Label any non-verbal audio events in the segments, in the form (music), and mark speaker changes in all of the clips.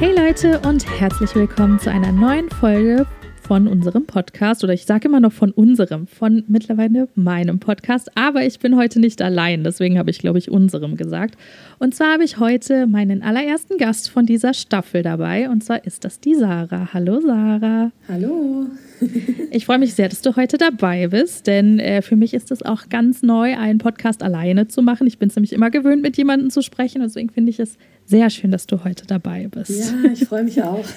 Speaker 1: Hey Leute und herzlich willkommen zu einer neuen Folge von unserem Podcast oder ich sage immer noch von unserem, von mittlerweile meinem Podcast, aber ich bin heute nicht allein, deswegen habe ich glaube ich unserem gesagt. Und zwar habe ich heute meinen allerersten Gast von dieser Staffel dabei und zwar ist das die Sarah. Hallo Sarah.
Speaker 2: Hallo. (laughs)
Speaker 1: ich freue mich sehr, dass du heute dabei bist, denn äh, für mich ist es auch ganz neu, einen Podcast alleine zu machen. Ich bin es nämlich immer gewöhnt, mit jemandem zu sprechen, deswegen finde ich es sehr schön, dass du heute dabei bist.
Speaker 2: Ja, ich freue mich auch. (laughs)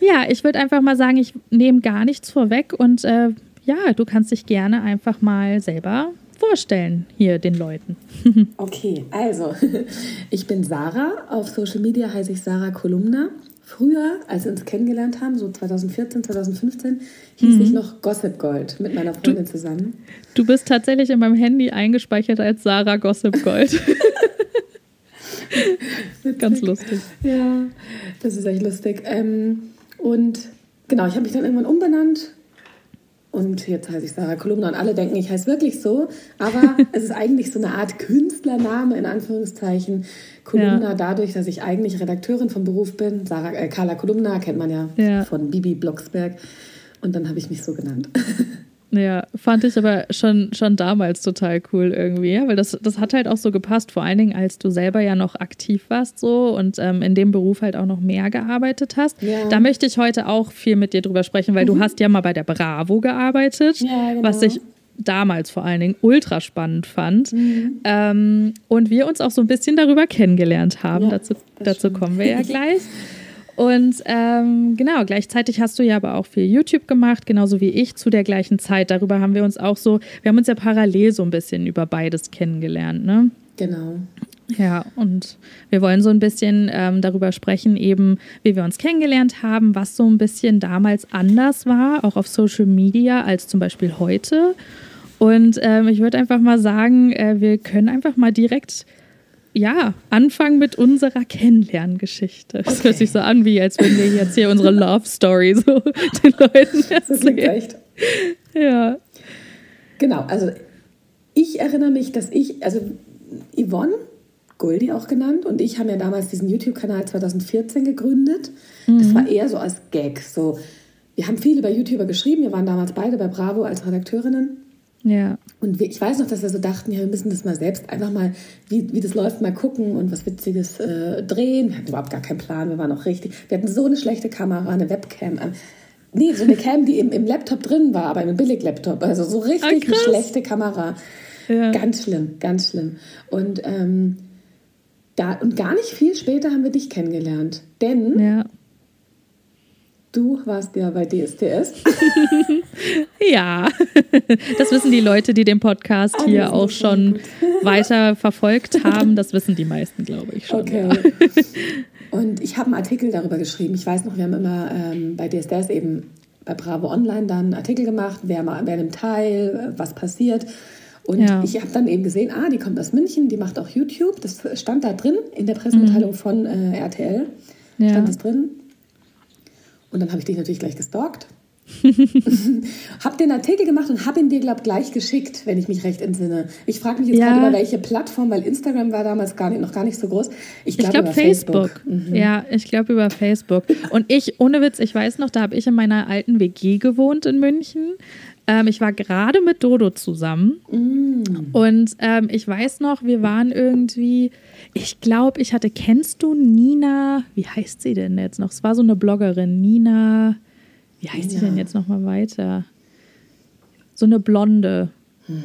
Speaker 1: Ja, ich würde einfach mal sagen, ich nehme gar nichts vorweg und äh, ja, du kannst dich gerne einfach mal selber vorstellen hier den Leuten. (laughs)
Speaker 2: okay, also (laughs) ich bin Sarah. Auf Social Media heiße ich Sarah Kolumna. Früher, als wir uns kennengelernt haben, so 2014, 2015, hieß mhm. ich noch Gossip Gold mit meiner Freundin
Speaker 1: du,
Speaker 2: zusammen.
Speaker 1: Du bist tatsächlich in meinem Handy eingespeichert als Sarah Gossip Gold. (laughs) Ganz lustig.
Speaker 2: Ja, das ist echt lustig. Ähm, und genau, ich habe mich dann irgendwann umbenannt. Und jetzt heiße ich Sarah Kolumna und alle denken, ich heiße wirklich so. Aber (laughs) es ist eigentlich so eine Art Künstlername in Anführungszeichen. Kolumna ja. dadurch, dass ich eigentlich Redakteurin vom Beruf bin. Sarah, äh, Carla Kolumna kennt man ja, ja. von Bibi Blocksberg. Und dann habe ich mich so genannt. (laughs)
Speaker 1: Ja, fand ich aber schon, schon damals total cool irgendwie, ja? weil das, das hat halt auch so gepasst, vor allen Dingen, als du selber ja noch aktiv warst so und ähm, in dem Beruf halt auch noch mehr gearbeitet hast. Ja. Da möchte ich heute auch viel mit dir drüber sprechen, weil mhm. du hast ja mal bei der Bravo gearbeitet, ja, genau. was ich damals vor allen Dingen ultra spannend fand. Mhm. Ähm, und wir uns auch so ein bisschen darüber kennengelernt haben. Ja, dazu, dazu kommen wir ja (laughs) gleich. Und ähm, genau, gleichzeitig hast du ja aber auch viel YouTube gemacht, genauso wie ich zu der gleichen Zeit. Darüber haben wir uns auch so, wir haben uns ja parallel so ein bisschen über beides kennengelernt, ne?
Speaker 2: Genau.
Speaker 1: Ja, und wir wollen so ein bisschen ähm, darüber sprechen, eben wie wir uns kennengelernt haben, was so ein bisschen damals anders war, auch auf Social Media, als zum Beispiel heute. Und ähm, ich würde einfach mal sagen, äh, wir können einfach mal direkt ja, anfangen mit unserer Kennenlerngeschichte. Das okay. hört sich so an, wie als würden wir jetzt hier unsere Love Story so (laughs) den Leuten erzählen. echt. Ja.
Speaker 2: Genau, also ich erinnere mich, dass ich, also Yvonne, Goldie auch genannt, und ich haben ja damals diesen YouTube-Kanal 2014 gegründet. Mhm. Das war eher so als Gag. So, wir haben viel über YouTuber geschrieben, wir waren damals beide bei Bravo als Redakteurinnen.
Speaker 1: Ja.
Speaker 2: Und ich weiß noch, dass wir so dachten, ja, wir müssen das mal selbst einfach mal, wie, wie das läuft, mal gucken und was Witziges äh, drehen. Wir hatten überhaupt gar keinen Plan, wir waren noch richtig. Wir hatten so eine schlechte Kamera, eine Webcam. Ähm, nee, so eine Cam, die im, im Laptop drin war, aber im Billig-Laptop. Also so richtig ah, eine schlechte Kamera. Ja. Ganz schlimm, ganz schlimm. Und, ähm, da, und gar nicht viel später haben wir dich kennengelernt. Denn ja. Du warst ja bei DSDS. (laughs)
Speaker 1: ja, das wissen die Leute, die den Podcast ah, hier auch schon (laughs) weiter verfolgt haben. Das wissen die meisten, glaube ich schon. Okay. Ja. (laughs)
Speaker 2: Und ich habe einen Artikel darüber geschrieben. Ich weiß noch, wir haben immer ähm, bei DSDS eben bei Bravo Online dann einen Artikel gemacht, wer, wer nimmt teil, was passiert. Und ja. ich habe dann eben gesehen, ah, die kommt aus München, die macht auch YouTube. Das stand da drin in der Pressemitteilung mhm. von äh, RTL. Ja. Stand das drin. Und dann habe ich dich natürlich gleich gestalkt. (laughs) habe den Artikel gemacht und habe ihn dir, glaube ich, gleich geschickt, wenn ich mich recht entsinne. Ich frage mich jetzt ja. gerade über welche Plattform, weil Instagram war damals gar nicht, noch gar nicht so groß.
Speaker 1: Ich glaube glaub, Facebook. Facebook. Mhm. Ja, ich glaube über Facebook. Und ich, ohne Witz, ich weiß noch, da habe ich in meiner alten WG gewohnt in München. Ähm, ich war gerade mit Dodo zusammen. Mm. Und ähm, ich weiß noch, wir waren irgendwie, ich glaube, ich hatte, kennst du Nina, wie heißt sie denn jetzt noch? Es war so eine Bloggerin, Nina, wie heißt Nina. sie denn jetzt nochmal weiter? So eine Blonde. Hm.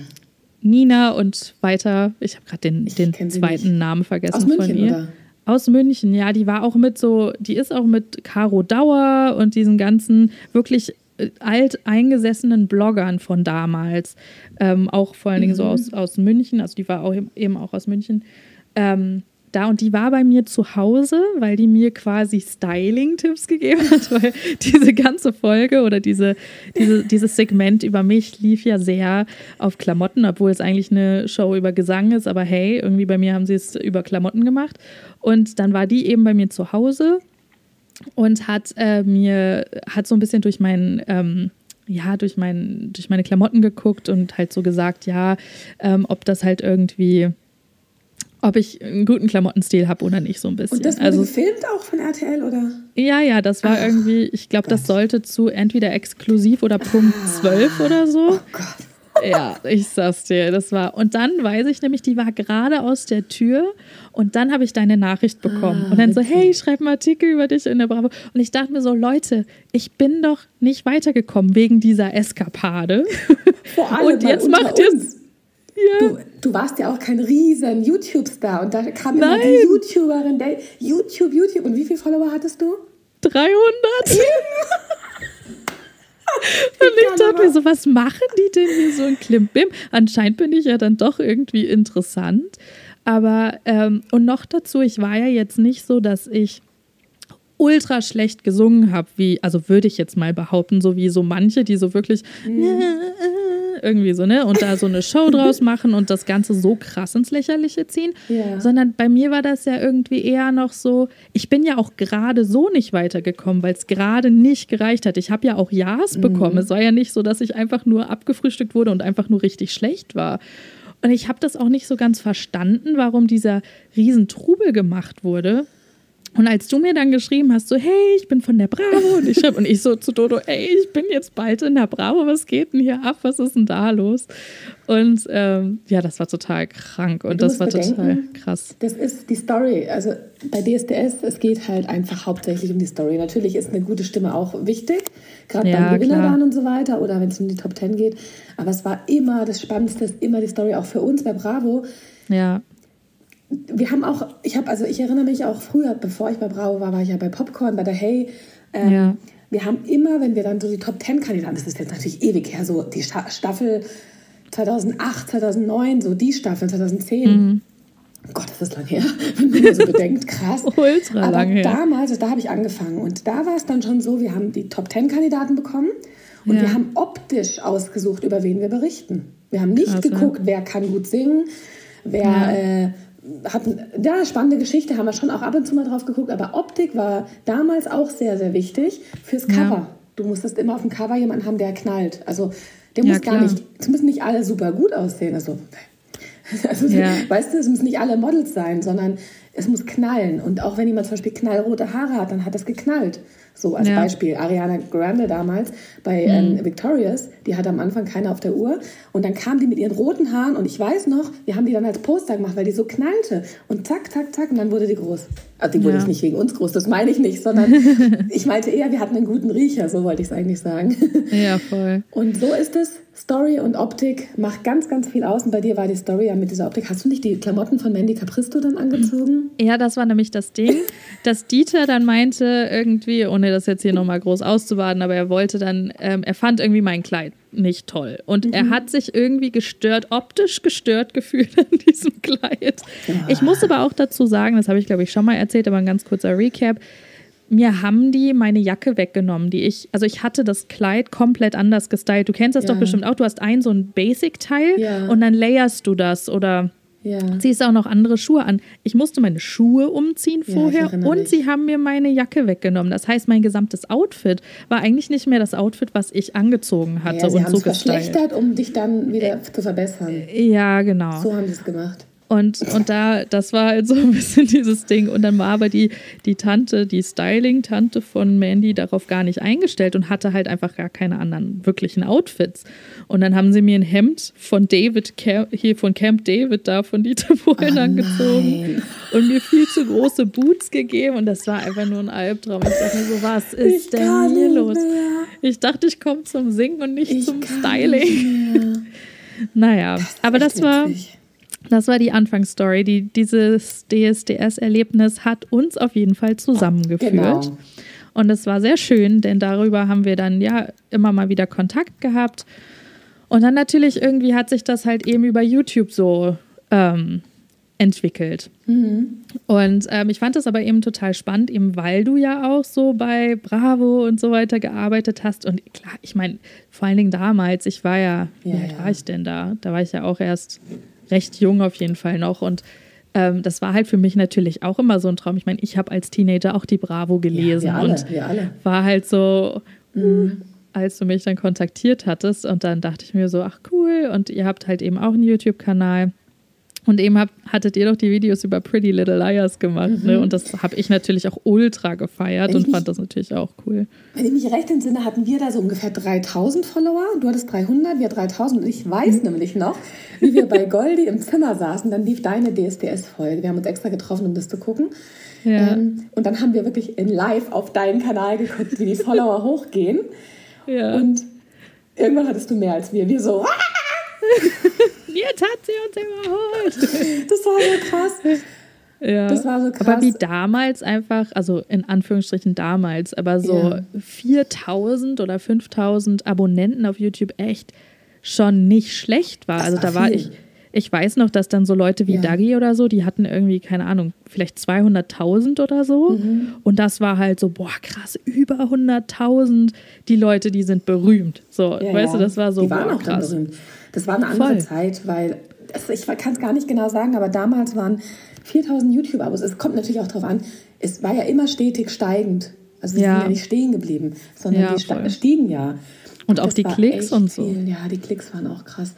Speaker 1: Nina und weiter, ich habe gerade den, den zweiten Namen vergessen Aus München, von ihr. Oder? Aus München, ja, die war auch mit so, die ist auch mit Caro Dauer und diesen ganzen wirklich alteingesessenen Bloggern von damals, ähm, auch vor allen Dingen mhm. so aus, aus München, also die war auch eben auch aus München, ähm, da und die war bei mir zu Hause, weil die mir quasi Styling-Tipps gegeben hat, (laughs) weil diese ganze Folge oder diese, diese, dieses Segment über mich lief ja sehr auf Klamotten, obwohl es eigentlich eine Show über Gesang ist, aber hey, irgendwie bei mir haben sie es über Klamotten gemacht. Und dann war die eben bei mir zu Hause und hat äh, mir, hat so ein bisschen durch meinen ähm, ja, durch, mein, durch meine Klamotten geguckt und halt so gesagt, ja, ähm, ob das halt irgendwie, ob ich einen guten Klamottenstil habe oder nicht, so ein bisschen.
Speaker 2: Und das wurde also, gefilmt auch von RTL, oder?
Speaker 1: Ja, ja, das war Ach, irgendwie, ich glaube, das sollte zu entweder exklusiv oder Punkt ah, 12 oder so. Oh Gott. Ja, ich sag's dir, das war. Und dann weiß ich nämlich, die war gerade aus der Tür und dann habe ich deine Nachricht bekommen. Ah, und dann so, hey, ich schreibe einen Artikel über dich in der Bravo. Und ich dachte mir so, Leute, ich bin doch nicht weitergekommen wegen dieser Eskapade. (laughs) Vor allem und jetzt macht ihr
Speaker 2: ja. Du, du, warst ja auch kein riesen YouTube-Star und da kam Nein. immer die YouTuberin, der YouTube, YouTube. Und wie viele Follower hattest du?
Speaker 1: 300. (laughs) (laughs) Und ich dachte mir so, was machen die denn hier so ein Klimbim? Anscheinend bin ich ja dann doch irgendwie interessant. Aber, ähm, und noch dazu, ich war ja jetzt nicht so, dass ich ultra schlecht gesungen habe, wie, also würde ich jetzt mal behaupten, so wie so manche, die so wirklich mhm. (laughs) irgendwie so, ne, und da so eine Show draus machen und das Ganze so krass ins Lächerliche ziehen, ja. sondern bei mir war das ja irgendwie eher noch so, ich bin ja auch gerade so nicht weitergekommen, weil es gerade nicht gereicht hat. Ich habe ja auch Ja's bekommen. Mhm. Es war ja nicht so, dass ich einfach nur abgefrühstückt wurde und einfach nur richtig schlecht war. Und ich habe das auch nicht so ganz verstanden, warum dieser Riesentrubel gemacht wurde. Und als du mir dann geschrieben hast, so, hey, ich bin von der Bravo und ich schreibe, und ich so zu Dodo, ey, ich bin jetzt bald in der Bravo, was geht denn hier ab? Was ist denn da los? Und ähm, ja, das war total krank und das war bedenken, total krass.
Speaker 2: Das ist die Story. Also bei DSDS, es geht halt einfach hauptsächlich um die Story. Natürlich ist eine gute Stimme auch wichtig, gerade ja, beim Gewinner und so weiter oder wenn es um die Top Ten geht. Aber es war immer das Spannendste, immer die Story, auch für uns bei Bravo.
Speaker 1: Ja
Speaker 2: wir haben auch, ich habe, also ich erinnere mich auch früher, bevor ich bei Bravo war, war ich ja bei Popcorn, bei der Hey. Ähm, ja. Wir haben immer, wenn wir dann so die Top Ten Kandidaten, das ist jetzt natürlich ewig her, so die Staffel 2008, 2009, so die Staffel 2010. Mhm. Gott, das ist lang her, (laughs) wenn man so bedenkt, krass. (laughs)
Speaker 1: Ultra
Speaker 2: Aber
Speaker 1: lang her.
Speaker 2: damals, da habe ich angefangen und da war es dann schon so, wir haben die Top Ten Kandidaten bekommen und ja. wir haben optisch ausgesucht, über wen wir berichten. Wir haben nicht Krass, geguckt, ja. wer kann gut singen, wer äh, hat ja spannende Geschichte, haben wir schon auch ab und zu mal drauf geguckt, aber Optik war damals auch sehr, sehr wichtig fürs Cover. Ja. Du musstest immer auf dem Cover jemanden haben, der knallt. Also der muss ja, gar nicht, es müssen nicht alle super gut aussehen. Also, (laughs) also ja. weißt du, es müssen nicht alle Models sein, sondern es muss knallen. Und auch wenn jemand zum Beispiel knallrote Haare hat, dann hat das geknallt. So als ja. Beispiel Ariana Grande damals bei mhm. ähm, Victorious, die hatte am Anfang keine auf der Uhr und dann kam die mit ihren roten Haaren und ich weiß noch, wir haben die dann als Poster gemacht, weil die so knallte und zack, zack, zack und dann wurde die groß. Also die wurde ja. nicht wegen uns groß, das meine ich nicht, sondern (laughs) ich meinte eher, wir hatten einen guten Riecher, so wollte ich es eigentlich sagen.
Speaker 1: Ja, voll.
Speaker 2: Und so ist es. Story und Optik macht ganz, ganz viel aus. Und bei dir war die Story ja mit dieser Optik. Hast du nicht die Klamotten von Mandy Capristo dann angezogen?
Speaker 1: Ja, das war nämlich das Ding, (laughs) dass Dieter dann meinte, irgendwie, ohne das jetzt hier nochmal groß auszubaden, aber er wollte dann, ähm, er fand irgendwie mein Kleid nicht toll. Und mhm. er hat sich irgendwie gestört, optisch gestört gefühlt an diesem Kleid. Ich muss aber auch dazu sagen, das habe ich glaube ich schon mal erzählt, aber ein ganz kurzer Recap mir haben die meine Jacke weggenommen, die ich, also ich hatte das Kleid komplett anders gestylt. Du kennst das ja. doch bestimmt auch. Du hast ein so ein Basic-Teil ja. und dann layerst du das oder ja. ziehst auch noch andere Schuhe an. Ich musste meine Schuhe umziehen vorher und mich. sie haben mir meine Jacke weggenommen. Das heißt, mein gesamtes Outfit war eigentlich nicht mehr das Outfit, was ich angezogen hatte
Speaker 2: ja, sie
Speaker 1: und so
Speaker 2: verschlechtert, um dich dann wieder äh, zu verbessern.
Speaker 1: Ja, genau.
Speaker 2: So haben sie es gemacht.
Speaker 1: Und, und da, das war halt so ein bisschen (laughs) dieses Ding. Und dann war aber die, die Tante, die Styling-Tante von Mandy darauf gar nicht eingestellt und hatte halt einfach gar keine anderen wirklichen Outfits. Und dann haben sie mir ein Hemd von David, hier von Camp David da von Dieter (laughs) Bohlen oh angezogen und mir viel zu große Boots gegeben. Und das war einfach nur ein Albtraum. Ich dachte mir so, was ist ich denn hier los? Mehr. Ich dachte, ich komme zum Singen und nicht ich zum Styling. Nicht (laughs) naja, das aber das war. Witzig das war die Anfangsstory. Die, dieses DSDS-Erlebnis hat uns auf jeden Fall zusammengeführt. Genau. Und es war sehr schön, denn darüber haben wir dann ja immer mal wieder Kontakt gehabt. Und dann natürlich irgendwie hat sich das halt eben über YouTube so ähm, entwickelt. Mhm. Und ähm, ich fand das aber eben total spannend, eben weil du ja auch so bei Bravo und so weiter gearbeitet hast. Und klar, ich meine, vor allen Dingen damals, ich war ja, ja wie alt ja. war ich denn da? Da war ich ja auch erst recht jung auf jeden Fall noch. Und ähm, das war halt für mich natürlich auch immer so ein Traum. Ich meine, ich habe als Teenager auch die Bravo gelesen
Speaker 2: ja, alle,
Speaker 1: und war halt so, mhm. als du mich dann kontaktiert hattest. Und dann dachte ich mir so, ach cool. Und ihr habt halt eben auch einen YouTube-Kanal. Und eben hab, hattet ihr doch die Videos über Pretty Little Liars gemacht. Ne? Mhm. Ne? Und das habe ich natürlich auch ultra gefeiert und mich, fand das natürlich auch cool.
Speaker 2: Wenn ich mich recht entsinne, hatten wir da so ungefähr 3000 Follower. Du hattest 300, wir 3000. Und ich weiß mhm. nämlich noch, wie wir bei Goldi im Zimmer saßen. Dann lief deine DSDS-Folge. Wir haben uns extra getroffen, um das zu gucken. Ja. Ähm, und dann haben wir wirklich in live auf deinen Kanal geguckt, wie die Follower (laughs) hochgehen. Ja. Und irgendwann hattest du mehr als wir. Wir so. (laughs)
Speaker 1: Jetzt hat sie uns überholt. (laughs)
Speaker 2: Das war so krass.
Speaker 1: Ja. Das war so krass. Aber wie damals einfach, also in Anführungsstrichen damals, aber so ja. 4000 oder 5000 Abonnenten auf YouTube echt schon nicht schlecht war. Das also war da war viel. ich, ich weiß noch, dass dann so Leute wie ja. Dagi oder so, die hatten irgendwie, keine Ahnung, vielleicht 200.000 oder so. Mhm. Und das war halt so, boah, krass, über 100.000. Die Leute, die sind berühmt. So, ja, weißt ja. du, das war so, die waren boah, auch krass. berühmt.
Speaker 2: Das war eine andere Voll. Zeit, weil, also ich kann es gar nicht genau sagen, aber damals waren 4000 YouTube-Abos. Es kommt natürlich auch darauf an, es war ja immer stetig steigend. Also wir sind ja nicht stehen geblieben, sondern die stiegen ja.
Speaker 1: Und, und auch die Klicks und so.
Speaker 2: Viel. Ja, die Klicks waren auch krass.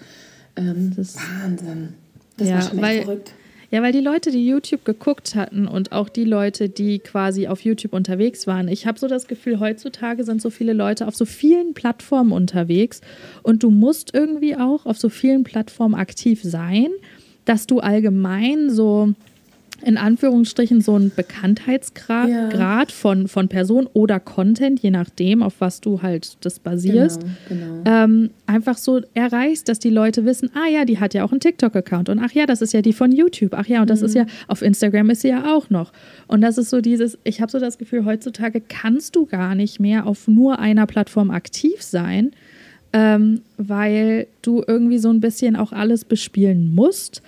Speaker 2: Ähm, das Wahnsinn. Das ja, war schon echt weil, verrückt.
Speaker 1: Ja, weil die Leute, die YouTube geguckt hatten und auch die Leute, die quasi auf YouTube unterwegs waren, ich habe so das Gefühl, heutzutage sind so viele Leute auf so vielen Plattformen unterwegs und du musst irgendwie auch auf so vielen Plattformen aktiv sein, dass du allgemein so in Anführungsstrichen so ein Bekanntheitsgrad ja. Grad von, von Person oder Content, je nachdem, auf was du halt das basierst, genau, genau. Ähm, einfach so erreichst, dass die Leute wissen, ah ja, die hat ja auch einen TikTok-Account und ach ja, das ist ja die von YouTube, ach ja, und das mhm. ist ja, auf Instagram ist sie ja auch noch. Und das ist so dieses, ich habe so das Gefühl, heutzutage kannst du gar nicht mehr auf nur einer Plattform aktiv sein, ähm, weil du irgendwie so ein bisschen auch alles bespielen musst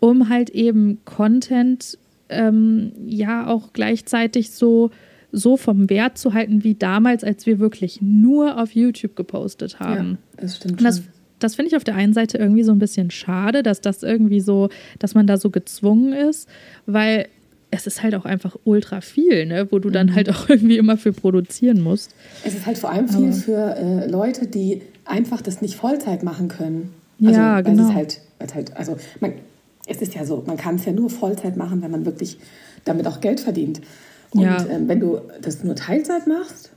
Speaker 1: um halt eben Content ähm, ja auch gleichzeitig so, so vom Wert zu halten wie damals, als wir wirklich nur auf YouTube gepostet haben.
Speaker 2: Ja, das stimmt.
Speaker 1: das, das finde ich auf der einen Seite irgendwie so ein bisschen schade, dass das irgendwie so, dass man da so gezwungen ist, weil es ist halt auch einfach ultra viel, ne? wo du dann mhm. halt auch (laughs) irgendwie immer für produzieren musst.
Speaker 2: Es ist halt vor allem viel Aber für äh, Leute, die einfach das nicht Vollzeit machen können. Also,
Speaker 1: ja, genau.
Speaker 2: Halt, halt, also man, es ist ja so, man kann es ja nur Vollzeit machen, wenn man wirklich damit auch Geld verdient. Und ja. ähm, wenn du das nur Teilzeit machst,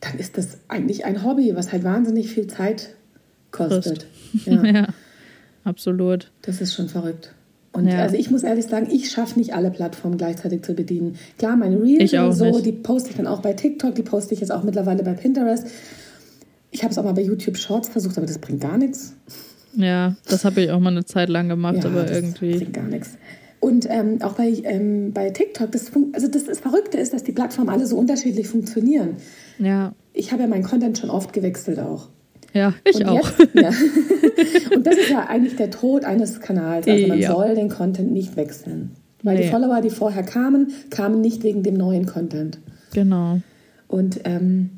Speaker 2: dann ist das eigentlich ein Hobby, was halt wahnsinnig viel Zeit kostet. (laughs)
Speaker 1: Ja. ja. absolut.
Speaker 2: Das ist schon verrückt. Und ja. also ich muss ehrlich sagen, ich schaffe nicht alle Plattformen gleichzeitig zu bedienen. Klar, meine Reels und so, nicht. die poste ich dann auch bei TikTok, die poste ich jetzt auch mittlerweile bei Pinterest. Ich habe es auch mal bei YouTube Shorts versucht, aber das bringt gar nichts.
Speaker 1: Ja, das habe ich auch mal eine Zeit lang gemacht, ja, aber
Speaker 2: das
Speaker 1: irgendwie.
Speaker 2: Bringt gar nichts. Und ähm, auch bei, ähm, bei TikTok, das, also das, das Verrückte ist, dass die Plattformen alle so unterschiedlich funktionieren.
Speaker 1: Ja.
Speaker 2: Ich habe ja meinen Content schon oft gewechselt auch.
Speaker 1: Ja, ich und auch.
Speaker 2: Jetzt, ja. (laughs) Und das ist ja eigentlich der Tod eines Kanals. Also man ja. soll den Content nicht wechseln. Weil nee. die Follower, die vorher kamen, kamen nicht wegen dem neuen Content.
Speaker 1: Genau.
Speaker 2: Und ähm,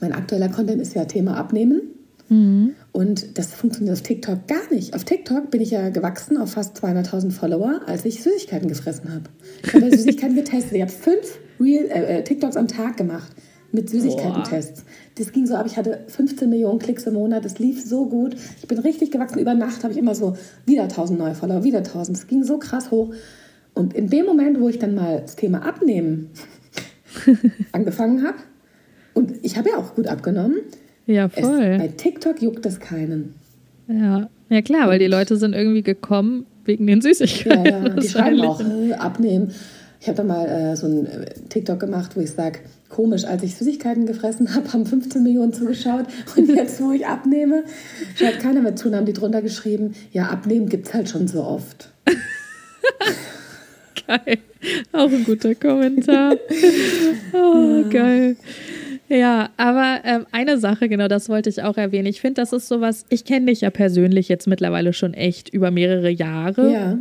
Speaker 2: mein aktueller Content ist ja Thema Abnehmen.
Speaker 1: Mhm.
Speaker 2: Und das funktioniert auf TikTok gar nicht. Auf TikTok bin ich ja gewachsen auf fast 200.000 Follower, als ich Süßigkeiten gefressen habe. Ich habe Süßigkeiten (laughs) getestet. Ich habe fünf Real, äh, äh, TikToks am Tag gemacht mit Süßigkeiten-Tests. Das ging so ab, ich hatte 15 Millionen Klicks im Monat, das lief so gut. Ich bin richtig gewachsen. Über Nacht habe ich immer so wieder 1000 neue Follower, wieder 1000. Es ging so krass hoch. Und in dem Moment, wo ich dann mal das Thema Abnehmen (laughs) angefangen habe, und ich habe ja auch gut abgenommen,
Speaker 1: ja, voll.
Speaker 2: Es, bei TikTok juckt es keinen.
Speaker 1: Ja. ja, klar, weil die Leute sind irgendwie gekommen wegen den Süßigkeiten.
Speaker 2: Ja, ja. (laughs) die schreiben auch, äh, abnehmen. Ich habe da mal äh, so ein äh, TikTok gemacht, wo ich sage, komisch, als ich Süßigkeiten gefressen habe, haben 15 Millionen zugeschaut. (laughs) Und jetzt, wo ich abnehme, schaut keiner mehr zu. Und haben die drunter geschrieben, ja, abnehmen gibt es halt schon so oft. (laughs)
Speaker 1: geil. Auch ein guter Kommentar. Oh, ja. geil. Ja, aber ähm, eine Sache, genau, das wollte ich auch erwähnen. Ich finde, das ist sowas, ich kenne dich ja persönlich jetzt mittlerweile schon echt über mehrere Jahre.
Speaker 2: Ja.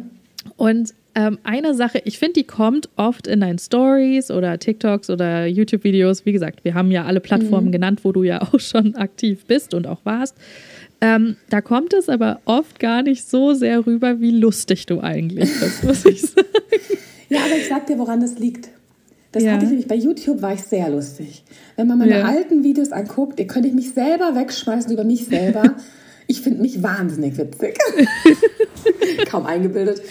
Speaker 1: Und ähm, eine Sache, ich finde, die kommt oft in deinen Stories oder TikToks oder YouTube-Videos. Wie gesagt, wir haben ja alle Plattformen mhm. genannt, wo du ja auch schon aktiv bist und auch warst. Ähm, da kommt es aber oft gar nicht so sehr rüber, wie lustig du eigentlich bist, muss ich (laughs) sagen.
Speaker 2: Ja, aber ich sag dir, woran das liegt. Das ja. hatte ich nämlich bei YouTube, war ich sehr lustig. Wenn man meine ja. alten Videos anguckt, ihr könnt ich mich selber wegschmeißen über mich selber. (laughs) Ich finde mich wahnsinnig witzig. (laughs) Kaum eingebildet.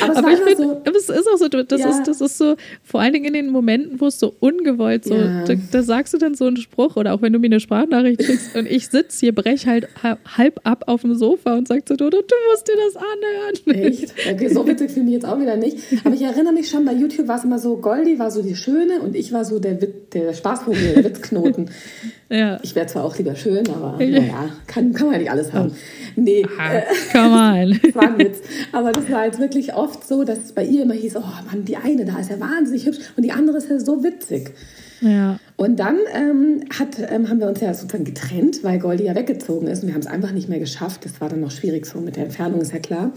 Speaker 1: Aber es, aber ich find, so, es ist auch so, das, ja. ist, das ist so, vor allen Dingen in den Momenten, wo es so ungewollt so, ja. da, da, sagst du dann so einen Spruch oder auch wenn du mir eine Sprachnachricht schickst und ich sitze hier, brech halt halb ab auf dem Sofa und sag zu Dodo, du musst dir das anhören.
Speaker 2: Echt? Okay, so witzig finde ich jetzt auch wieder nicht. Aber ich erinnere mich schon, bei YouTube war es immer so, Goldi war so die Schöne und ich war so der, der Spaßvogel, der Witzknoten. Ja. Ich wäre zwar auch lieber schön, aber naja, kann, kann man ja nicht alles haben. Nee.
Speaker 1: Aha, come (laughs) on.
Speaker 2: das war ein Witz. Aber das war jetzt wirklich oft so, dass es bei ihr immer hieß, oh Mann, die eine da ist ja wahnsinnig hübsch und die andere ist ja so witzig. Ja. Und dann ähm, hat, ähm, haben wir uns ja sozusagen getrennt, weil Goldi ja weggezogen ist und wir haben es einfach nicht mehr geschafft. Das war dann noch schwierig so mit der Entfernung, ist ja klar.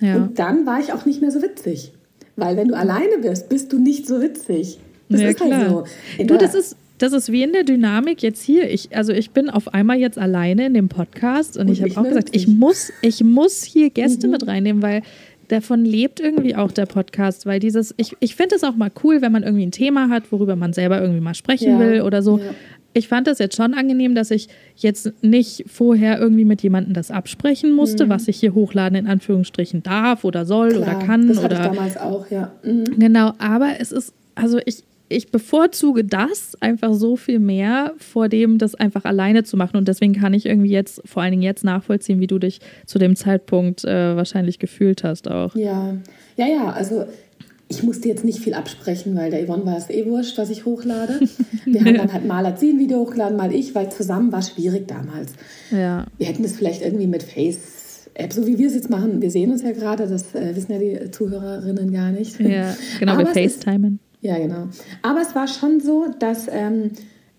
Speaker 2: Ja. Und dann war ich auch nicht mehr so witzig. Weil wenn du alleine bist, bist du nicht so witzig. Das ja, ist halt klar. halt so.
Speaker 1: In du, das ist, das ist wie in der Dynamik jetzt hier. Ich, also ich bin auf einmal jetzt alleine in dem Podcast und, und ich habe auch gesagt, ich muss, ich muss hier Gäste mhm. mit reinnehmen, weil davon lebt irgendwie auch der Podcast, weil dieses, ich, ich finde es auch mal cool, wenn man irgendwie ein Thema hat, worüber man selber irgendwie mal sprechen ja. will oder so. Ja. Ich fand das jetzt schon angenehm, dass ich jetzt nicht vorher irgendwie mit jemandem das absprechen musste, mhm. was ich hier hochladen in Anführungsstrichen darf oder soll Klar, oder kann. Das hatte oder,
Speaker 2: ich damals auch, ja. Mhm.
Speaker 1: Genau, aber es ist, also ich, ich bevorzuge das einfach so viel mehr vor dem, das einfach alleine zu machen. Und deswegen kann ich irgendwie jetzt, vor allen Dingen jetzt nachvollziehen, wie du dich zu dem Zeitpunkt äh, wahrscheinlich gefühlt hast auch.
Speaker 2: Ja, ja, ja, also ich musste jetzt nicht viel absprechen, weil der Yvonne war es eh wurscht, was ich hochlade. (laughs) Wir haben dann halt mal als sie ein Video hochgeladen, mal ich, weil zusammen war schwierig damals. Ja. Wir hätten das vielleicht irgendwie mit Face App, so wie wir es jetzt machen. Wir sehen uns ja gerade, das äh, wissen ja die Zuhörerinnen gar nicht.
Speaker 1: Ja, genau, Aber wir FaceTimen.
Speaker 2: Ja, genau. Aber es war schon so, dass ähm,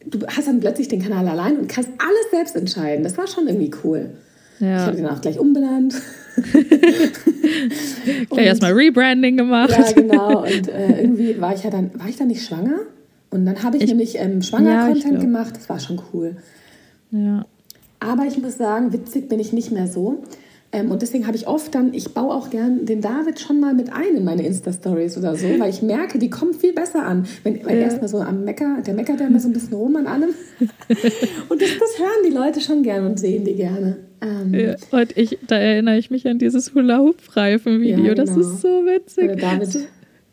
Speaker 2: du hast dann plötzlich den Kanal allein und kannst alles selbst entscheiden. Das war schon irgendwie cool. Ja. Ich habe den auch gleich umbenannt. (laughs)
Speaker 1: gleich erstmal Rebranding gemacht.
Speaker 2: Ja, genau. Und äh, irgendwie war ich ja dann, war ich dann nicht schwanger? Und dann habe ich, ich, nämlich ähm, Schwanger-Content ja, gemacht. Das war schon cool. Ja. Aber ich muss sagen, witzig bin ich nicht mehr so. Ähm, und deswegen habe ich oft dann, ich baue auch gern den David schon mal mit ein in meine Insta-Stories oder so, weil ich merke, die kommen viel besser an. Wenn, weil ja. erstmal so am Mecker, der meckert ja immer so ein bisschen rum an allem. (laughs) und das, das hören die Leute schon gern und sehen die gerne.
Speaker 1: Ähm, ja, und ich, da erinnere ich mich an dieses Hula-Hoop-Reifen-Video. Ja, genau. Das ist so witzig.
Speaker 2: Weil David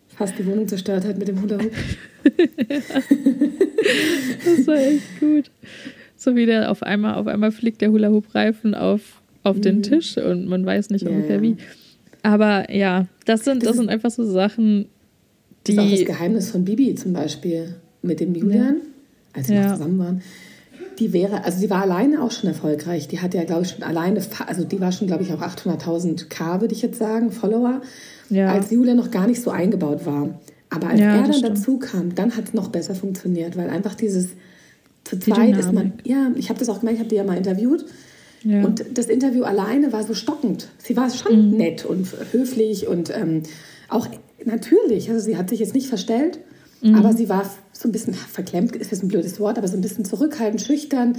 Speaker 2: fast die Wohnung zerstört hat mit dem Hula-Hoop. (laughs)
Speaker 1: das war echt gut. So wie der auf einmal, auf einmal fliegt der Hula-Hoop-Reifen auf auf den mhm. Tisch und man weiß nicht ungefähr wie. Aber ja, das sind, das, das sind einfach so Sachen,
Speaker 2: die. Das ist auch das Geheimnis von Bibi zum Beispiel mit dem Julian, als sie ja. noch zusammen waren. Die wäre, also sie war alleine auch schon erfolgreich. Die hatte ja, glaube ich, schon alleine, also die war schon, glaube ich, auch 800.000 K, würde ich jetzt sagen, Follower, ja. als Julian noch gar nicht so eingebaut war. Aber als ja, er dann dazu kam, dann hat es noch besser funktioniert, weil einfach dieses zu zweit ist man, ja, ich habe das auch gemerkt, ich habe die ja mal interviewt ja. Und das Interview alleine war so stockend. Sie war schon mhm. nett und höflich und ähm, auch natürlich. Also sie hat sich jetzt nicht verstellt, mhm. aber sie war so ein bisschen verklemmt, ist jetzt ein blödes Wort, aber so ein bisschen zurückhaltend, schüchtern.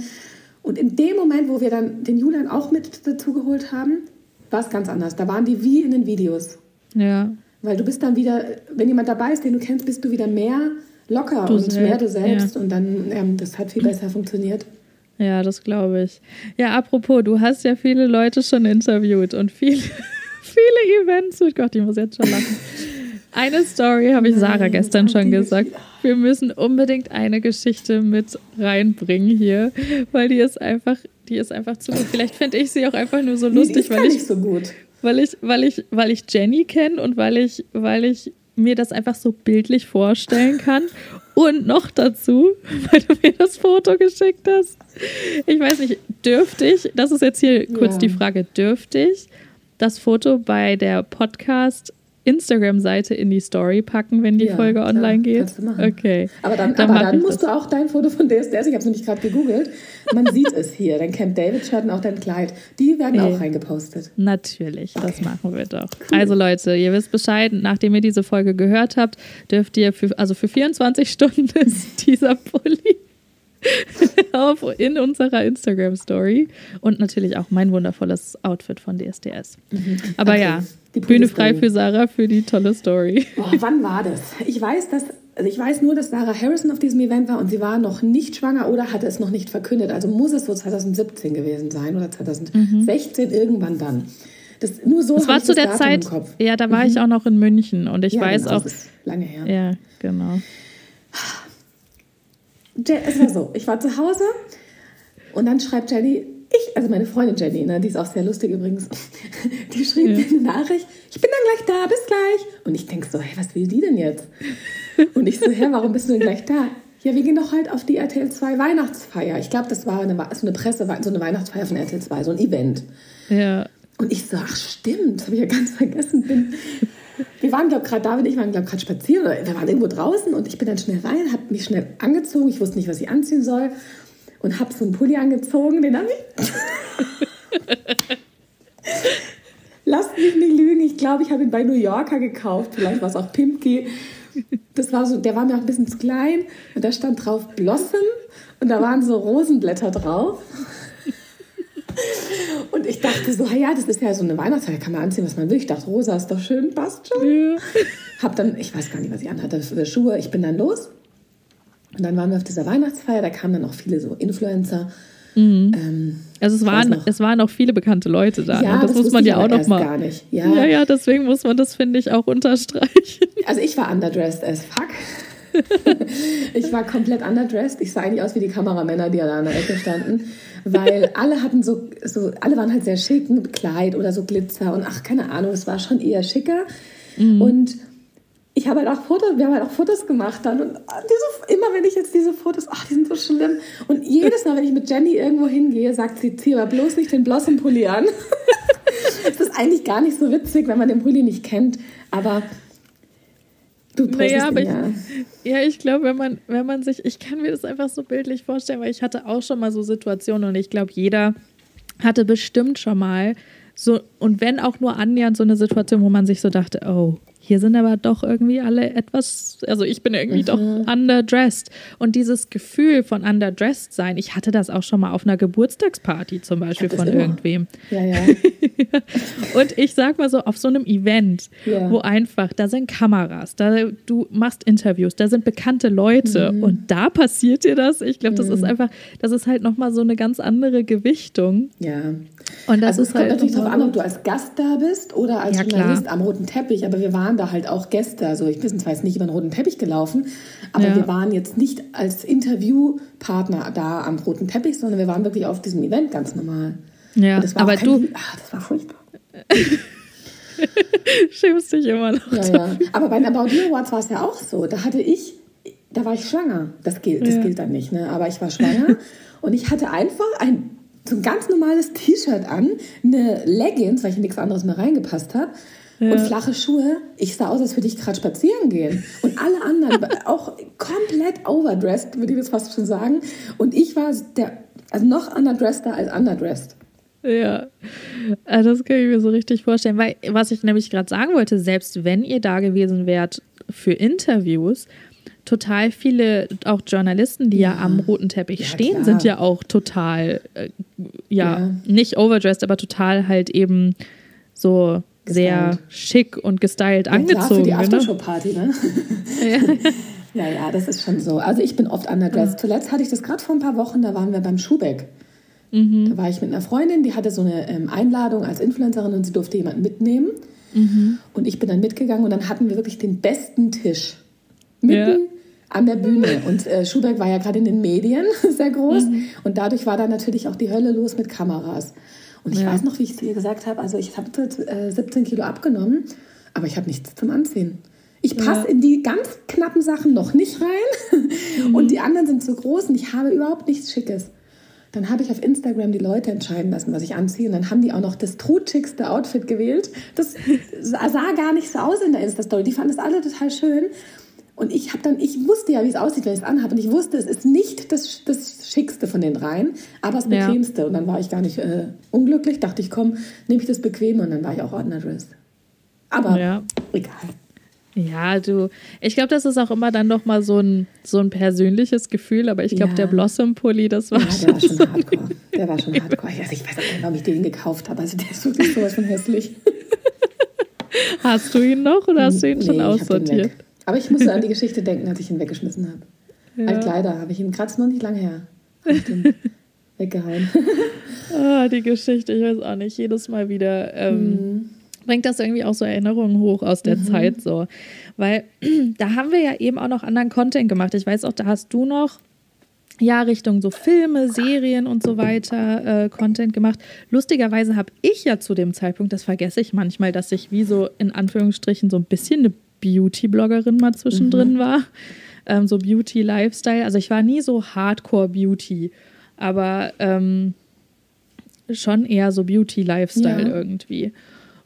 Speaker 2: Und in dem Moment, wo wir dann den Julian auch mit dazu geholt haben, war es ganz anders. Da waren die wie in den Videos. Ja. Weil du bist dann wieder, wenn jemand dabei ist, den du kennst, bist du wieder mehr locker du und selbst, mehr du selbst. Ja. Und dann, ähm, das hat viel (clears throat) besser funktioniert.
Speaker 1: Ja, das glaube ich. Ja, apropos, du hast ja viele Leute schon interviewt und viele, (laughs) viele Events. Oh Gott, ich muss jetzt schon lachen. Eine Story habe ich Sarah gestern schon gesagt. Wir müssen unbedingt eine Geschichte mit reinbringen hier, weil die ist einfach, die ist einfach zu gut. Vielleicht finde ich sie auch einfach nur so lustig, weil ich,
Speaker 2: so gut.
Speaker 1: weil ich, weil ich, weil ich Jenny kenne und weil ich, weil ich mir das einfach so bildlich vorstellen kann. Und noch dazu, (laughs) weil du mir das Foto geschickt hast. Ich weiß nicht, dürfte ich, das ist jetzt hier kurz ja. die Frage, dürfte ich das Foto bei der Podcast Instagram-Seite in die Story packen, wenn die ja, Folge online klar, geht? Kannst du machen. Okay.
Speaker 2: Aber dann, dann, aber dann musst das. du auch dein Foto von DSDS, ich habe es nämlich gerade gegoogelt, man sieht es hier, dein Camp David-Shirt und auch dein Kleid, die werden hey. auch reingepostet.
Speaker 1: Natürlich, okay. das machen wir doch. Cool. Also Leute, ihr wisst Bescheid, nachdem ihr diese Folge gehört habt, dürft ihr für, also für 24 (laughs) Stunden ist dieser Pulli (laughs) auf, in unserer Instagram-Story. Und natürlich auch mein wundervolles Outfit von DSDS. Mhm. Aber okay. ja, Bühne frei für Sarah für die tolle Story.
Speaker 2: Oh, wann war das? Ich weiß, dass also ich weiß nur, dass Sarah Harrison auf diesem Event war und sie war noch nicht schwanger oder hatte es noch nicht verkündet. Also muss es so 2017 gewesen sein oder 2016 mhm. irgendwann dann. Das, nur so
Speaker 1: das war zu der Datum Zeit, ja, da war mhm. ich auch noch in München und ich ja, weiß genau, auch. Das
Speaker 2: ist lange her.
Speaker 1: Ja, genau.
Speaker 2: Es war so, ich war zu Hause und dann schreibt Jenny, ich, also meine Freundin Jenny, ne, die ist auch sehr lustig übrigens, (laughs) die schrieb ja. mir eine Nachricht, ich bin dann gleich da, bis gleich. Und ich denke so, hey, was will die denn jetzt? Und ich so, hä, warum bist du denn gleich da? Ja, wir gehen doch halt auf die RTL 2 Weihnachtsfeier. Ich glaube, das war eine, so eine Presse, so eine Weihnachtsfeier von RTL 2, so ein Event.
Speaker 1: Ja.
Speaker 2: Und ich so, ach stimmt, habe ich ja ganz vergessen. Bin, wir waren, glaube ich, gerade, David und ich waren, glaube ich, gerade spazieren. Oder wir waren irgendwo draußen und ich bin dann schnell rein, habe mich schnell angezogen. Ich wusste nicht, was ich anziehen soll und habe so einen Pulli angezogen, den habe ich. Lasst mich nicht lügen, ich glaube, ich habe ihn bei New Yorker gekauft. Vielleicht war es auch Pimpki. Das war so, der war mir auch ein bisschen zu klein und da stand drauf Blossom und da waren so Rosenblätter drauf. Und ich dachte so, ja, das ist ja so eine Weihnachtsfeier, kann man anziehen, was man will. Ich dachte, rosa ist doch schön, passt schon. Ja. Hab dann, ich weiß gar nicht, was ich anhatte, für Schuhe. Ich bin dann los und dann waren wir auf dieser Weihnachtsfeier, da kamen dann auch viele so Influencer.
Speaker 1: Mhm. Ähm, also es waren, es waren auch viele bekannte Leute da. Ja, ne? das, das muss man ja auch noch mal.
Speaker 2: Gar nicht. Ja.
Speaker 1: ja, ja, deswegen muss man das, finde ich, auch unterstreichen. (laughs)
Speaker 2: Also ich war underdressed as fuck. (laughs) ich war komplett underdressed. Ich sah eigentlich aus wie die Kameramänner, die da an der Ecke standen. Weil (laughs) alle hatten so, so, alle waren halt sehr schick mit Kleid oder so Glitzer und ach, keine Ahnung, es war schon eher schicker. Mhm. Und ich habe halt auch Fotos, wir haben halt auch Fotos gemacht dann und diese, immer wenn ich jetzt diese Fotos, ach, die sind so schlimm. Und jedes Mal, wenn ich mit Jenny irgendwo hingehe, sagt sie, zieh aber bloß nicht den Blossom-Pulli an. (laughs) das ist eigentlich gar nicht so witzig, wenn man den Pulli nicht kennt, aber du naja, aber
Speaker 1: ich, ja, ich glaube, wenn man, wenn man sich, ich kann mir das einfach so bildlich vorstellen, weil ich hatte auch schon mal so Situationen und ich glaube, jeder hatte bestimmt schon mal so, und wenn auch nur annähernd so eine Situation, wo man sich so dachte, oh, hier sind aber doch irgendwie alle etwas, also ich bin irgendwie mhm. doch underdressed. Und dieses Gefühl von underdressed sein, ich hatte das auch schon mal auf einer Geburtstagsparty zum Beispiel von immer. irgendwem.
Speaker 2: Ja, ja. (laughs)
Speaker 1: und ich sag mal so, auf so einem Event, ja. wo einfach, da sind Kameras, da du machst Interviews, da sind bekannte Leute mhm. und da passiert dir das. Ich glaube, das mhm. ist einfach, das ist halt nochmal so eine ganz andere Gewichtung.
Speaker 2: Ja.
Speaker 1: Und das
Speaker 2: also
Speaker 1: ist
Speaker 2: es kommt halt natürlich darauf an, ob du als Gast da bist oder als ja, Journalist klar. am roten Teppich, aber wir waren da halt auch Gäste. Also ich bin zwar jetzt nicht über den roten Teppich gelaufen, aber ja. wir waren jetzt nicht als Interviewpartner da am roten Teppich, sondern wir waren wirklich auf diesem Event ganz normal.
Speaker 1: Ja, aber du.
Speaker 2: Ach, das war furchtbar. (laughs)
Speaker 1: Schämst dich immer noch.
Speaker 2: Ja, ja. Aber bei den About You Awards war es ja auch so. Da hatte ich, da war ich schwanger. Das gilt, das ja. gilt dann nicht, ne? Aber ich war schwanger (laughs) und ich hatte einfach ein so ein ganz normales T-Shirt an, eine Leggings, weil ich nichts anderes mehr reingepasst habe. Ja. Und flache Schuhe. Ich sah aus, als würde ich gerade spazieren gehen. Und alle anderen (laughs) auch komplett overdressed, würde ich jetzt fast schon sagen. Und ich war der, also noch underdresster als underdressed.
Speaker 1: Ja, äh, das kann ich mir so richtig vorstellen. Weil, was ich nämlich gerade sagen wollte, selbst wenn ihr da gewesen wärt für Interviews, total viele, auch Journalisten, die ja, ja am roten Teppich ja, stehen, klar. sind ja auch total, äh, ja, ja, nicht overdressed, aber total halt eben so gestylt. sehr schick und gestylt angezogen. Klar, für die
Speaker 2: ne? Aftershow-Party, ne? (laughs) ja. ja, das ist schon so. Also ich bin oft underdressed. Zuletzt hatte ich das gerade vor ein paar Wochen, da waren wir beim Schubeck. Mhm. Da war ich mit einer Freundin, die hatte so eine ähm, Einladung als Influencerin und sie durfte jemanden mitnehmen. Mhm. Und ich bin dann mitgegangen und dann hatten wir wirklich den besten Tisch. Mitten an der Bühne. (laughs) Und äh, Schuberg war ja gerade in den Medien (laughs) sehr groß. Mhm. Und dadurch war da natürlich auch die Hölle los mit Kameras. Und ich ja. weiß noch, wie ich zu ihr gesagt habe, also ich habe äh, 17 Kilo abgenommen, aber ich habe nichts zum Anziehen. Ich passe ja. in die ganz knappen Sachen noch nicht rein (laughs) mhm. und die anderen sind zu groß und ich habe überhaupt nichts Schickes. Dann habe ich auf Instagram die Leute entscheiden lassen, was ich anziehe. Und dann haben die auch noch das trutschickste Outfit gewählt. Das sah gar nicht so aus in der Insta-Story. Die fanden es alle total schön. Und ich habe dann, ich wusste ja, wie es aussieht, wenn ich es anhabe. Und ich wusste, es ist nicht das, das Schickste von den dreien, aber das Bequemste. Ja. Und dann war ich gar nicht äh, unglücklich. Dachte ich, komm, nehme ich das Bequeme. Und dann war ich auch underdressed. Aber ja. egal.
Speaker 1: Ja, du, ich glaube, das ist auch immer dann noch mal so ein, so ein persönliches Gefühl, aber ich glaube, ja. der Blossom-Pulli, das war
Speaker 2: ja, der war schon hardcore. Der war schon hardcore. Also ich weiß auch nicht, warum ich den gekauft habe. Also der ist wirklich sowas von hässlich.
Speaker 1: Hast du ihn noch oder hast du ihn nee, schon aussortiert?
Speaker 2: Aber ich musste an die Geschichte denken, als ich ihn weggeschmissen habe. Ja. Als Kleider habe ich ihn gerade noch nicht lange her. (laughs) weggehauen.
Speaker 1: ah, die Geschichte, ich weiß auch nicht, jedes Mal wieder ähm, mhm. bringt das irgendwie auch so Erinnerungen hoch aus der mhm. Zeit so. Weil (clears throat) da haben wir ja eben auch noch anderen Content gemacht. Ich weiß auch, da hast du noch ja, Richtung so Filme, Serien und so weiter äh, Content gemacht. Lustigerweise habe ich ja zu dem Zeitpunkt, das vergesse ich manchmal, dass ich wie so in Anführungsstrichen so ein bisschen eine Beauty-Bloggerin mal zwischendrin mhm. war. Ähm, so Beauty-Lifestyle. Also ich war nie so Hardcore-Beauty, aber ähm, schon eher so Beauty-Lifestyle ja. irgendwie.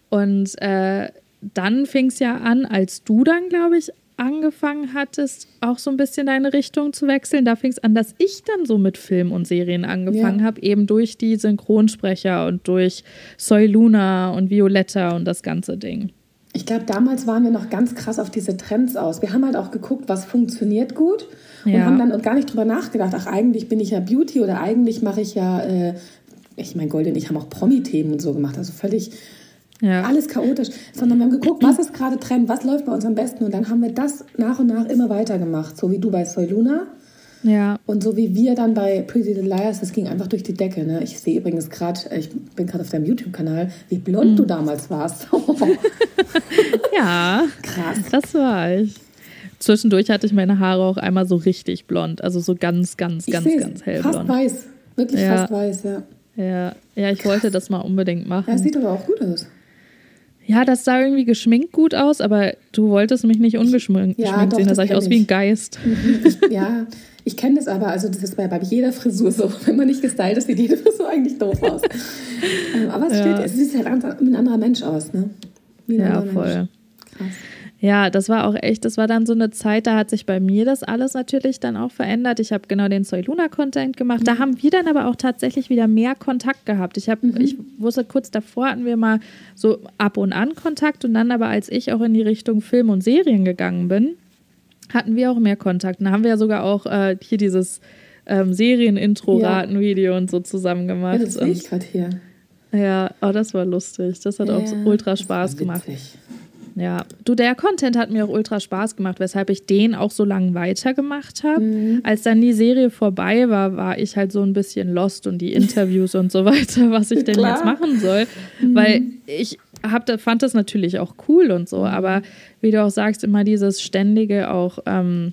Speaker 1: Und äh, dann fing es ja an, als du dann, glaube ich, angefangen hattest, auch so ein bisschen deine Richtung zu wechseln. Da fing es an, dass ich dann so mit Film und Serien angefangen ja. habe, eben durch die Synchronsprecher und durch Soy Luna und Violetta und das ganze Ding.
Speaker 2: Ich glaube, damals waren wir noch ganz krass auf diese Trends aus. Wir haben halt auch geguckt, was funktioniert gut und ja. haben dann gar nicht drüber nachgedacht, ach, eigentlich bin ich ja Beauty oder eigentlich mache ich ja, äh, ich meine, Golden, ich habe auch Promi-Themen und so gemacht, also völlig ja. alles chaotisch, sondern wir haben geguckt, was ist gerade Trend, was läuft bei uns am besten und dann haben wir das nach und nach immer weiter gemacht, so wie du bei Soy Luna. Ja. Und so wie wir dann bei Pretty Little Liars, das ging einfach durch die Decke. Ne? Ich sehe übrigens gerade, ich bin gerade auf deinem YouTube-Kanal, wie blond mhm. du damals warst. (laughs)
Speaker 1: ja. Krass. Das war ich. Zwischendurch hatte ich meine Haare auch einmal so richtig blond. Also so ganz, ganz, ich ganz, ganz hellblond.
Speaker 2: Fast weiß. Wirklich ja. fast weiß, ja.
Speaker 1: Ja, ja ich Krass. wollte das mal unbedingt machen. Ja,
Speaker 2: sieht aber auch gut aus.
Speaker 1: Ja, das sah irgendwie geschminkt gut aus, aber du wolltest mich nicht ungeschminkt ja, doch, sehen. Da sah ich aus ich. wie ein Geist.
Speaker 2: Ich, ja, ich kenne das aber. Also, das ist bei, bei jeder Frisur so. Wenn man nicht gestylt ist, sieht jede Frisur eigentlich doof aus. Ähm, aber es, steht, es sieht halt wie ein anderer Mensch aus, ne?
Speaker 1: ja, voll. Mensch. Krass. Ja, das war auch echt, das war dann so eine Zeit, da hat sich bei mir das alles natürlich dann auch verändert. Ich habe genau den Soy Luna Content gemacht. Mhm. Da haben wir dann aber auch tatsächlich wieder mehr Kontakt gehabt. Ich habe, mhm. ich wusste kurz davor hatten wir mal so ab und an Kontakt und dann aber als ich auch in die Richtung Film und Serien gegangen bin, hatten wir auch mehr Kontakt. Dann haben wir ja sogar auch äh, hier dieses ähm, Serien-Intro-Raten-Video ja. und so zusammen gemacht. Ja,
Speaker 2: das sehe ich gerade hier.
Speaker 1: Ja, oh, das war lustig. Das hat ja, auch ultra Spaß gemacht. Ja, du, der Content hat mir auch ultra Spaß gemacht, weshalb ich den auch so lange weitergemacht habe. Mhm. Als dann die Serie vorbei war, war ich halt so ein bisschen lost und die Interviews und so (laughs) weiter, was ich denn Klar. jetzt machen soll. Mhm. Weil ich hab, fand das natürlich auch cool und so, mhm. aber wie du auch sagst, immer dieses ständige auch. Ähm,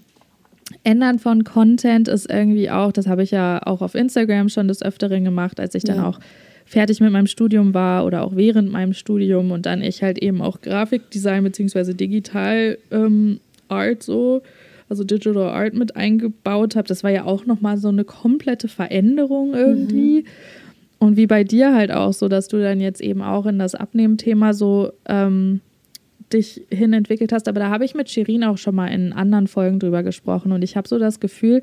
Speaker 1: Ändern von Content ist irgendwie auch, das habe ich ja auch auf Instagram schon des Öfteren gemacht, als ich dann ja. auch fertig mit meinem Studium war oder auch während meinem Studium und dann ich halt eben auch Grafikdesign bzw. Digital ähm, Art so, also Digital Art mit eingebaut habe. Das war ja auch nochmal so eine komplette Veränderung irgendwie. Mhm. Und wie bei dir halt auch so, dass du dann jetzt eben auch in das Abnehmthema so ähm, dich hin entwickelt hast. Aber da habe ich mit Shirin auch schon mal in anderen Folgen drüber gesprochen und ich habe so das Gefühl,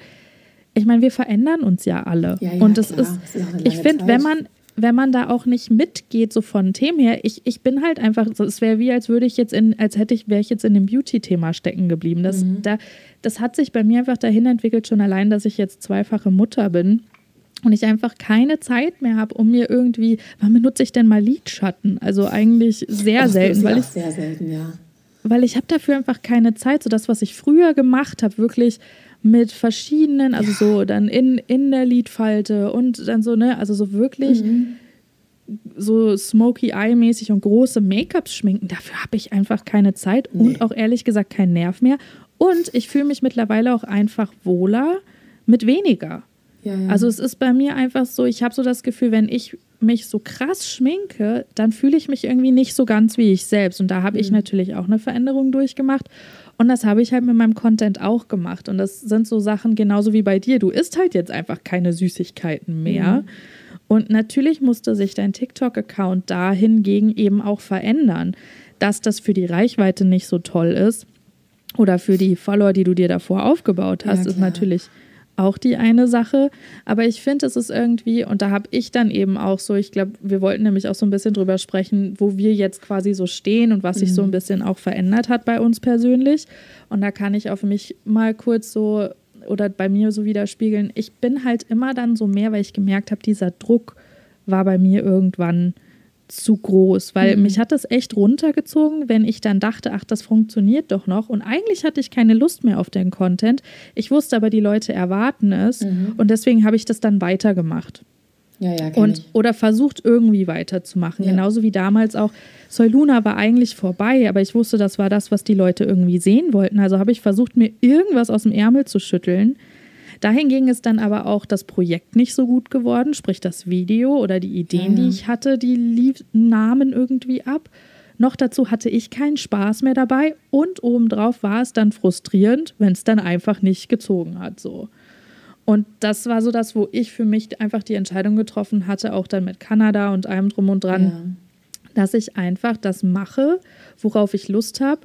Speaker 1: ich meine, wir verändern uns ja alle. Ja, ja, und das klar. ist, das ist ich finde, wenn man, wenn man da auch nicht mitgeht, so von Themen her, ich, ich bin halt einfach, es wäre wie, als würde ich jetzt in, als hätte ich, wäre ich jetzt in dem Beauty-Thema stecken geblieben. Das, mhm. da, das hat sich bei mir einfach dahin entwickelt, schon allein, dass ich jetzt zweifache Mutter bin und ich einfach keine Zeit mehr habe, um mir irgendwie, wann benutze ich denn mal Lidschatten? Also eigentlich sehr Ach, selten, weil ich
Speaker 2: sehr selten, ja.
Speaker 1: Weil ich habe dafür einfach keine Zeit. So das, was ich früher gemacht habe, wirklich mit verschiedenen, also so dann in, in der Lidfalte und dann so, ne, also so wirklich mhm. so smoky eye-mäßig und große Make-ups schminken, dafür habe ich einfach keine Zeit nee. und auch ehrlich gesagt keinen Nerv mehr. Und ich fühle mich mittlerweile auch einfach wohler mit weniger. Ja, ja. Also es ist bei mir einfach so, ich habe so das Gefühl, wenn ich mich so krass schminke, dann fühle ich mich irgendwie nicht so ganz wie ich selbst. Und da habe mhm. ich natürlich auch eine Veränderung durchgemacht. Und das habe ich halt mit meinem Content auch gemacht. Und das sind so Sachen genauso wie bei dir. Du isst halt jetzt einfach keine Süßigkeiten mehr. Mhm. Und natürlich musste sich dein TikTok-Account dahingegen eben auch verändern, dass das für die Reichweite nicht so toll ist oder für die Follower, die du dir davor aufgebaut hast, ja, ist natürlich auch die eine Sache. Aber ich finde, es ist irgendwie, und da habe ich dann eben auch so, ich glaube, wir wollten nämlich auch so ein bisschen drüber sprechen, wo wir jetzt quasi so stehen und was sich mhm. so ein bisschen auch verändert hat bei uns persönlich. Und da kann ich auf mich mal kurz so oder bei mir so widerspiegeln. Ich bin halt immer dann so mehr, weil ich gemerkt habe, dieser Druck war bei mir irgendwann zu groß, weil mhm. mich hat das echt runtergezogen, wenn ich dann dachte, ach, das funktioniert doch noch. Und eigentlich hatte ich keine Lust mehr auf den Content. Ich wusste aber, die Leute erwarten es mhm. und deswegen habe ich das dann weitergemacht.
Speaker 2: Ja, ja,
Speaker 1: und ich. oder versucht irgendwie weiterzumachen. Ja. Genauso wie damals auch. Soy Luna war eigentlich vorbei, aber ich wusste, das war das, was die Leute irgendwie sehen wollten. Also habe ich versucht, mir irgendwas aus dem Ärmel zu schütteln. Dahingegen ist dann aber auch das Projekt nicht so gut geworden, sprich das Video oder die Ideen, die ich hatte, die lief, nahmen irgendwie ab. Noch dazu hatte ich keinen Spaß mehr dabei und obendrauf war es dann frustrierend, wenn es dann einfach nicht gezogen hat. So. Und das war so das, wo ich für mich einfach die Entscheidung getroffen hatte, auch dann mit Kanada und allem drum und dran, ja. dass ich einfach das mache, worauf ich Lust habe,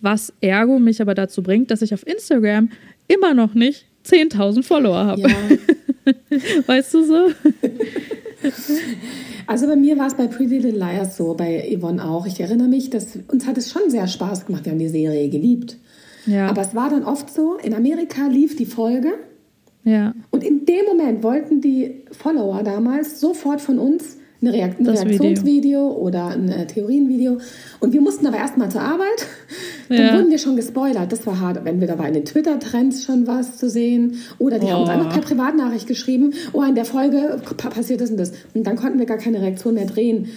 Speaker 1: was ergo mich aber dazu bringt, dass ich auf Instagram immer noch nicht 10.000 Follower habe. Ja. (laughs) weißt du so? (laughs)
Speaker 2: Also bei mir war es bei Pretty Little Liars so, bei Yvonne auch. Ich erinnere mich, dass uns hat es schon sehr Spaß gemacht. Wir haben die Serie geliebt. Ja. Aber es war dann oft so, in Amerika lief die Folge
Speaker 1: ja.
Speaker 2: Und in dem Moment wollten die Follower damals sofort von uns eine Reakt ein Reaktionsvideo oder ein äh, Theorienvideo. Und wir mussten aber erstmal zur Arbeit. Dann ja. wurden wir schon gespoilert. Das war hart, wenn wir da war in den Twitter-Trends schon was zu sehen. Oder die oh. haben uns einfach per Privatnachricht geschrieben, oh, in der Folge passiert das und das. Und dann konnten wir gar keine Reaktion mehr drehen.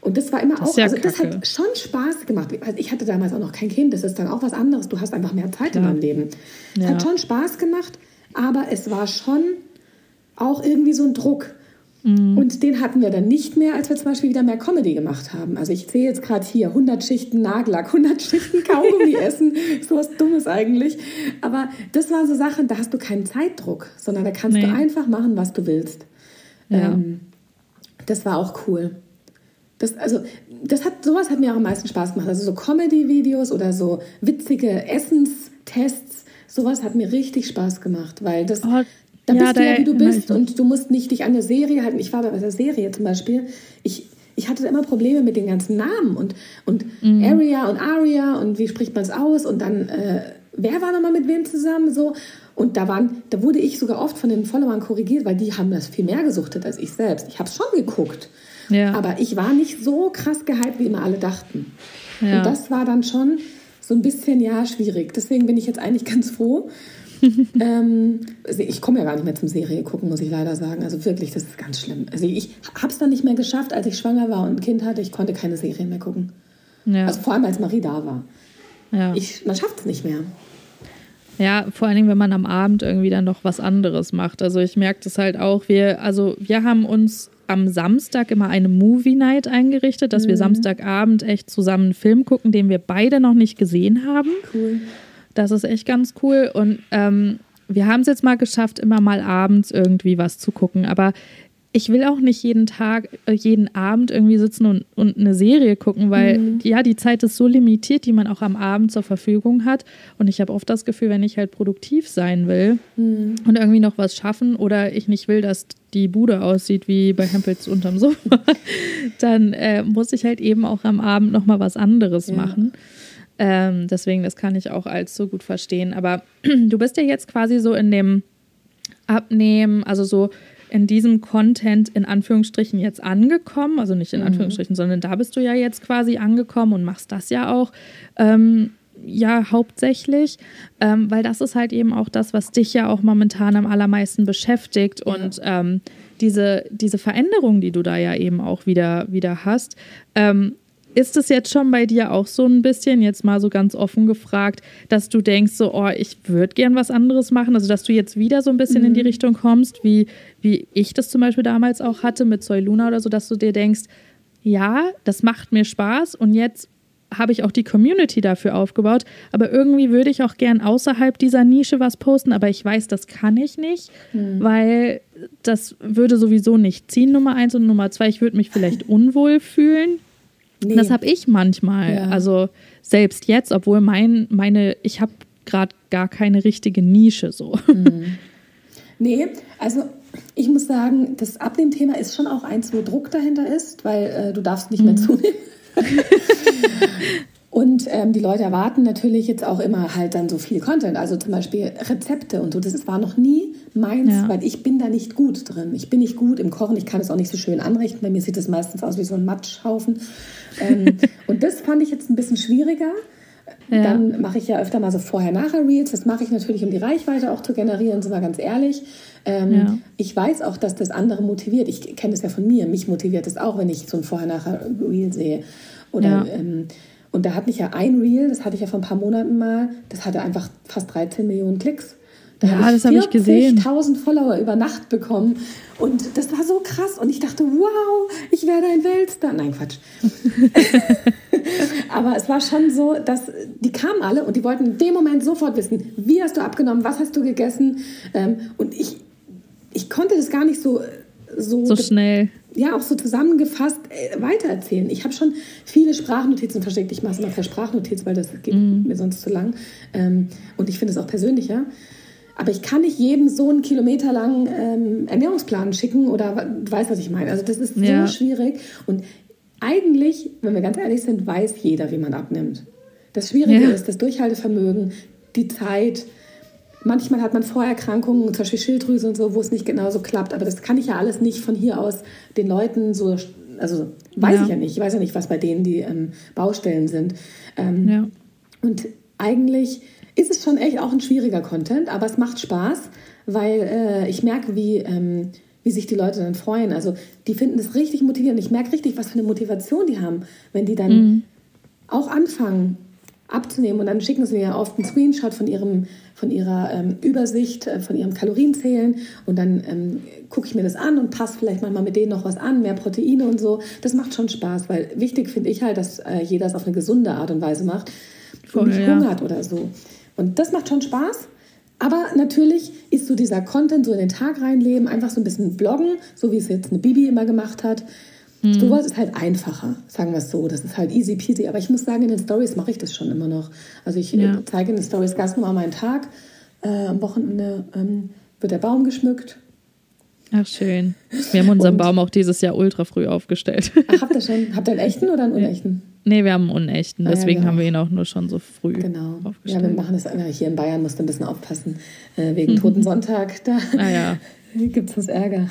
Speaker 2: Und das war immer das auch, also das hat schon Spaß gemacht. Also ich hatte damals auch noch kein Kind, das ist dann auch was anderes. Du hast einfach mehr Zeit Klar. in deinem Leben. Es ja. hat schon Spaß gemacht, aber es war schon auch irgendwie so ein Druck. Mhm. Und den hatten wir dann nicht mehr, als wir zum Beispiel wieder mehr Comedy gemacht haben. Also ich sehe jetzt gerade hier 100 Schichten Nagellack, (laughs) 100 Schichten Kaugummi essen, (laughs) so was Dummes eigentlich. Aber das waren so Sachen, da hast du keinen Zeitdruck, sondern da kannst nee. du einfach machen, was du willst. Ja. Ähm, das war auch cool. Das, also, das hat, sowas hat mir auch am meisten Spaß gemacht. Also so Comedy-Videos oder so witzige Essenstests sowas hat mir richtig Spaß gemacht, weil das, oh, da ja, bist du ja, wie du bist und du musst nicht dich an der Serie halten. Ich war bei der Serie zum Beispiel, ich, ich hatte immer Probleme mit den ganzen Namen und, und mhm. Area und Aria und wie spricht man es aus und dann, äh, wer war nochmal mit wem zusammen, so. Und da, waren, da wurde ich sogar oft von den Followern korrigiert, weil die haben das viel mehr gesuchtet als ich selbst. Ich habe es schon geguckt, ja. aber ich war nicht so krass gehypt, wie immer alle dachten. Ja. Und das war dann schon so ein bisschen, ja, schwierig. Deswegen bin ich jetzt eigentlich (laughs) ganz froh. (laughs) ähm, also ich komme ja gar nicht mehr zum Serie gucken, muss ich leider sagen. Also wirklich, das ist ganz schlimm. Also ich habe es dann nicht mehr geschafft, als ich schwanger war und ein Kind hatte. Ich konnte keine Serien mehr gucken. Ja. Also vor allem, als Marie da war. Ja. Ich, man schafft es nicht mehr.
Speaker 1: Ja, vor allen Dingen, wenn man am Abend irgendwie dann noch was anderes macht. Also ich merke das halt auch. Wir, also wir haben uns am Samstag immer eine Movie Night eingerichtet, dass mhm. wir Samstagabend echt zusammen einen Film gucken, den wir beide noch nicht gesehen haben.
Speaker 2: Cool.
Speaker 1: Das ist echt ganz cool. Und ähm, wir haben es jetzt mal geschafft, immer mal abends irgendwie was zu gucken. Aber ich will auch nicht jeden Tag, äh, jeden Abend irgendwie sitzen und, und eine Serie gucken, weil mhm. ja, die Zeit ist so limitiert, die man auch am Abend zur Verfügung hat. Und ich habe oft das Gefühl, wenn ich halt produktiv sein will mhm. und irgendwie noch was schaffen oder ich nicht will, dass die Bude aussieht wie bei Hempels unterm Sofa, (laughs) dann äh, muss ich halt eben auch am Abend noch mal was anderes ja. machen. Ähm, deswegen, das kann ich auch als so gut verstehen. Aber (clears throat) du bist ja jetzt quasi so in dem Abnehmen, also so in diesem Content in Anführungsstrichen jetzt angekommen. Also nicht in mhm. Anführungsstrichen, mhm. sondern da bist du ja jetzt quasi angekommen und machst das ja auch. Ähm, ja, hauptsächlich, ähm, weil das ist halt eben auch das, was dich ja auch momentan am allermeisten beschäftigt ja. und ähm, diese, diese Veränderung, die du da ja eben auch wieder, wieder hast. Ähm, ist es jetzt schon bei dir auch so ein bisschen, jetzt mal so ganz offen gefragt, dass du denkst, so, oh, ich würde gern was anderes machen? Also, dass du jetzt wieder so ein bisschen mhm. in die mhm. Richtung kommst, wie, wie ich das zum Beispiel damals auch hatte mit Soy Luna oder so, dass du dir denkst, ja, das macht mir Spaß und jetzt habe ich auch die Community dafür aufgebaut. Aber irgendwie würde ich auch gern außerhalb dieser Nische was posten, aber ich weiß, das kann ich nicht, mhm. weil das würde sowieso nicht ziehen, Nummer eins und Nummer zwei, ich würde mich vielleicht unwohl fühlen. Nee. Das habe ich manchmal. Ja. Also selbst jetzt, obwohl mein, meine, ich habe gerade gar keine richtige Nische so. Mhm.
Speaker 2: Nee, also ich muss sagen, das Abnehmthema ist schon auch eins, wo Druck dahinter ist, weil äh, du darfst nicht mhm. mehr zunehmen. (laughs) Und ähm, die Leute erwarten natürlich jetzt auch immer halt dann so viel Content, also zum Beispiel Rezepte und so. Das war noch nie meins, ja. weil ich bin da nicht gut drin. Ich bin nicht gut im Kochen, ich kann es auch nicht so schön anrichten. Bei mir sieht es meistens aus wie so ein Matschhaufen. Ähm, (laughs) und das fand ich jetzt ein bisschen schwieriger. Ja. Dann mache ich ja öfter mal so Vorher-Nachher-Reels. Das mache ich natürlich, um die Reichweite auch zu generieren, sind wir ganz ehrlich. Ähm, ja. Ich weiß auch, dass das andere motiviert. Ich kenne es ja von mir. Mich motiviert es auch, wenn ich so ein Vorher-Nachher-Reel sehe. Oder, ja. ähm, und da hat mich ja ein Reel, das hatte ich ja vor ein paar Monaten mal, das hatte einfach fast 13 Millionen Klicks. Da ja, habe ich habe ich gesehen. 1000 Follower über Nacht bekommen. Und das war so krass. Und ich dachte, wow, ich werde ein Weltstar. Nein, Quatsch. (laughs) Aber es war schon so, dass die kamen alle und die wollten in dem Moment sofort wissen, wie hast du abgenommen, was hast du gegessen. Ähm, und ich, ich konnte das gar nicht so so,
Speaker 1: so schnell.
Speaker 2: Ja, auch so zusammengefasst äh, weitererzählen. Ich habe schon viele Sprachnotizen versteckt. Ich mache es immer per Sprachnotiz, weil das geht mm. mir sonst zu lang. Ähm, und ich finde es auch persönlicher. Aber ich kann nicht jedem so einen kilometerlangen ähm, Ernährungsplan schicken oder du weißt, was ich meine. Also das ist so ja. schwierig. Und eigentlich, wenn wir ganz ehrlich sind, weiß jeder, wie man abnimmt. Das Schwierige ja. ist das Durchhaltevermögen, die Zeit. Manchmal hat man Vorerkrankungen, zum Beispiel Schilddrüse und so, wo es nicht genauso klappt. Aber das kann ich ja alles nicht von hier aus den Leuten so, also weiß ja. ich ja nicht. Ich weiß ja nicht, was bei denen die ähm, Baustellen sind. Ähm, ja. Und eigentlich ist es schon echt auch ein schwieriger Content, aber es macht Spaß, weil äh, ich merke, wie, ähm, wie sich die Leute dann freuen. Also die finden es richtig motivierend. Ich merke richtig, was für eine Motivation die haben, wenn die dann mhm. auch anfangen abzunehmen und dann schicken sie mir oft einen Screenshot von ihrem von ihrer ähm, Übersicht, äh, von ihrem Kalorienzählen und dann ähm, gucke ich mir das an und passe vielleicht mal mit denen noch was an, mehr Proteine und so. Das macht schon Spaß, weil wichtig finde ich halt, dass äh, jeder es auf eine gesunde Art und Weise macht Voll, und nicht ja. hungert oder so. Und das macht schon Spaß. Aber natürlich ist so dieser Content, so in den Tag reinleben, einfach so ein bisschen bloggen, so wie es jetzt eine Bibi immer gemacht hat. Mhm. Sowas ist halt einfacher, sagen wir es so. Das ist halt easy peasy. Aber ich muss sagen, in den Stories mache ich das schon immer noch. Also ich ja. zeige in den Stories ganz normal meinen Tag. Äh, am Wochenende ähm, wird der Baum geschmückt.
Speaker 1: Ach, schön. Wir haben unseren Und, Baum auch dieses Jahr ultra früh aufgestellt.
Speaker 2: Ach, habt ihr schon? Habt ihr einen echten oder einen unechten?
Speaker 1: Nee, wir haben einen unechten. Ah, Deswegen ja, genau. haben wir ihn auch nur schon so früh genau.
Speaker 2: aufgestellt. Ja, wir machen das hier in Bayern, musst du ein bisschen aufpassen. Äh, wegen mhm. Toten Sonntag, da ah, ja. (laughs) gibt es das Ärger.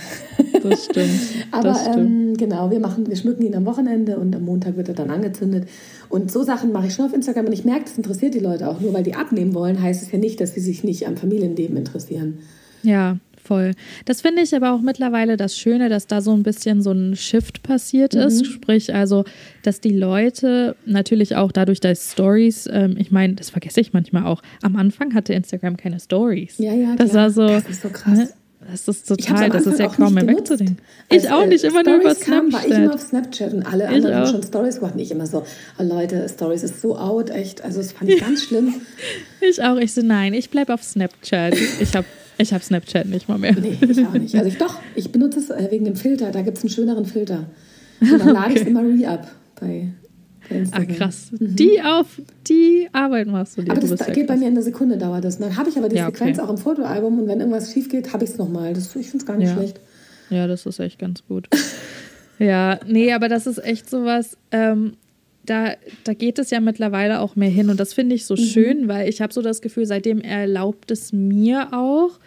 Speaker 2: Das stimmt. (laughs) Aber das stimmt. Ähm, genau, wir, machen, wir schmücken ihn am Wochenende und am Montag wird er dann angezündet. Und so Sachen mache ich schon auf Instagram und ich merke, das interessiert die Leute auch. Nur weil die abnehmen wollen, heißt es ja nicht, dass sie sich nicht am Familienleben interessieren.
Speaker 1: Ja, voll. Das finde ich aber auch mittlerweile das Schöne, dass da so ein bisschen so ein Shift passiert mhm. ist. Sprich, also, dass die Leute natürlich auch dadurch, dass Stories, ähm, ich meine, das vergesse ich manchmal auch, am Anfang hatte Instagram keine Stories. Ja, ja, das klar. war so. Das ist so krass. Ne? Das ist total, das ist ja kaum mehr wegzudenken. Ich also, auch nicht, immer Storys nur über
Speaker 2: Snapchat. Kam, war ich immer auf Snapchat und alle anderen haben schon Stories gemacht. Nicht immer so, oh Leute, Stories ist so out, echt. Also das fand ich ganz schlimm. (laughs)
Speaker 1: ich auch. Ich so, nein, ich bleibe auf Snapchat. Ich habe ich habe Snapchat nicht mal mehr.
Speaker 2: Nee, ich auch nicht. Also ich, doch, ich benutze es äh, wegen dem Filter. Da gibt es einen schöneren Filter. Und dann (laughs) lade okay. ich es immer re-up bei,
Speaker 1: Ah, krass. Mhm. Die auf die Arbeit machst du
Speaker 2: dir. Aber das da geht bei mir in einer Sekunde dauert das. Dann habe ich aber die ja, okay. Sequenz auch im Fotoalbum und wenn irgendwas schief geht, habe ich es nochmal. Ich finde es gar nicht
Speaker 1: ja.
Speaker 2: schlecht.
Speaker 1: Ja, das ist echt ganz gut. ja, nee, aber das ist echt sowas. Ähm, da, da geht es ja mittlerweile auch mehr hin. Und das finde ich so mhm. schön, weil ich habe so das Gefühl, seitdem erlaubt es mir auch,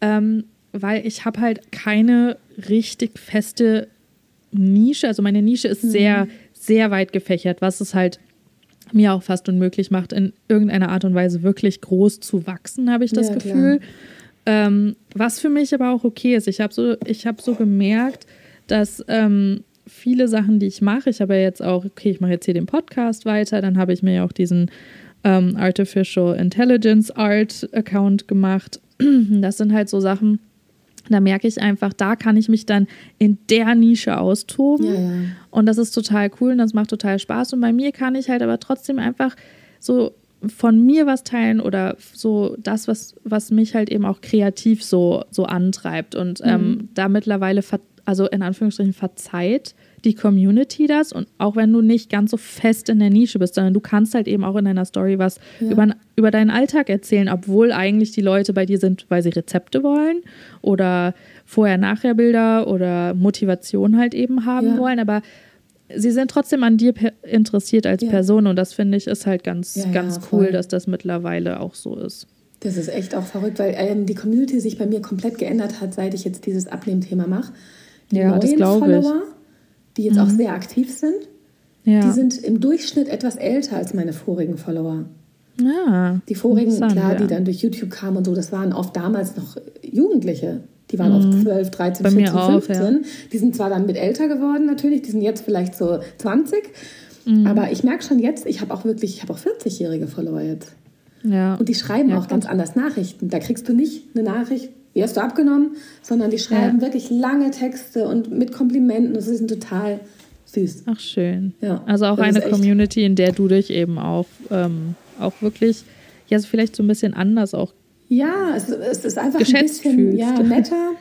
Speaker 1: ähm, weil ich habe halt keine richtig feste Nische. Also meine Nische ist mhm. Sehr, weit gefächert, was es halt mir auch fast unmöglich macht, in irgendeiner Art und Weise wirklich groß zu wachsen, habe ich das ja, Gefühl. Ähm, was für mich aber auch okay ist. Ich habe so, hab so gemerkt, dass ähm, viele Sachen, die ich mache. Ich habe ja jetzt auch, okay, ich mache jetzt hier den Podcast weiter, dann habe ich mir ja auch diesen ähm, Artificial Intelligence Art Account gemacht. Das sind halt so Sachen, da merke ich einfach, da kann ich mich dann in der Nische austoben. Ja, ja. Und das ist total cool und das macht total Spaß. Und bei mir kann ich halt aber trotzdem einfach so von mir was teilen oder so das, was, was mich halt eben auch kreativ so, so antreibt. Und ähm, mhm. da mittlerweile also in Anführungsstrichen verzeiht die Community das und auch wenn du nicht ganz so fest in der Nische bist, sondern du kannst halt eben auch in deiner Story was ja. über, über deinen Alltag erzählen, obwohl eigentlich die Leute bei dir sind, weil sie Rezepte wollen oder Vorher-Nachher-Bilder oder Motivation halt eben haben ja. wollen, aber sie sind trotzdem an dir interessiert als ja. Person und das finde ich ist halt ganz, ganz cool, dass das mittlerweile auch so ist.
Speaker 2: Das ist echt auch verrückt, weil ähm, die Community sich bei mir komplett geändert hat, seit ich jetzt dieses Abnehmthema mache. Die ja, neuen Follower, ich. Die jetzt mhm. auch sehr aktiv sind, ja. die sind im Durchschnitt etwas älter als meine vorigen Follower. Ja, die vorigen, klar, ja. die dann durch YouTube kamen und so, das waren oft damals noch Jugendliche. Die waren mhm. oft 12, 13, Bei 14, 15. Auch, ja. Die sind zwar dann mit älter geworden natürlich, die sind jetzt vielleicht so 20. Mhm. Aber ich merke schon jetzt, ich habe auch wirklich, ich habe auch 40-jährige Follower jetzt. Ja. Und die schreiben auch ganz anders Nachrichten. Da kriegst du nicht eine Nachricht, wie hast du abgenommen, sondern die schreiben ja. wirklich lange Texte und mit Komplimenten. Das ist total süß.
Speaker 1: Ach, schön. Ja, also auch eine Community, in der du dich eben auch, ähm, auch wirklich, ja, so vielleicht so ein bisschen anders auch.
Speaker 2: Ja, es, es ist einfach ein bisschen fühlst. ja, netter. (laughs)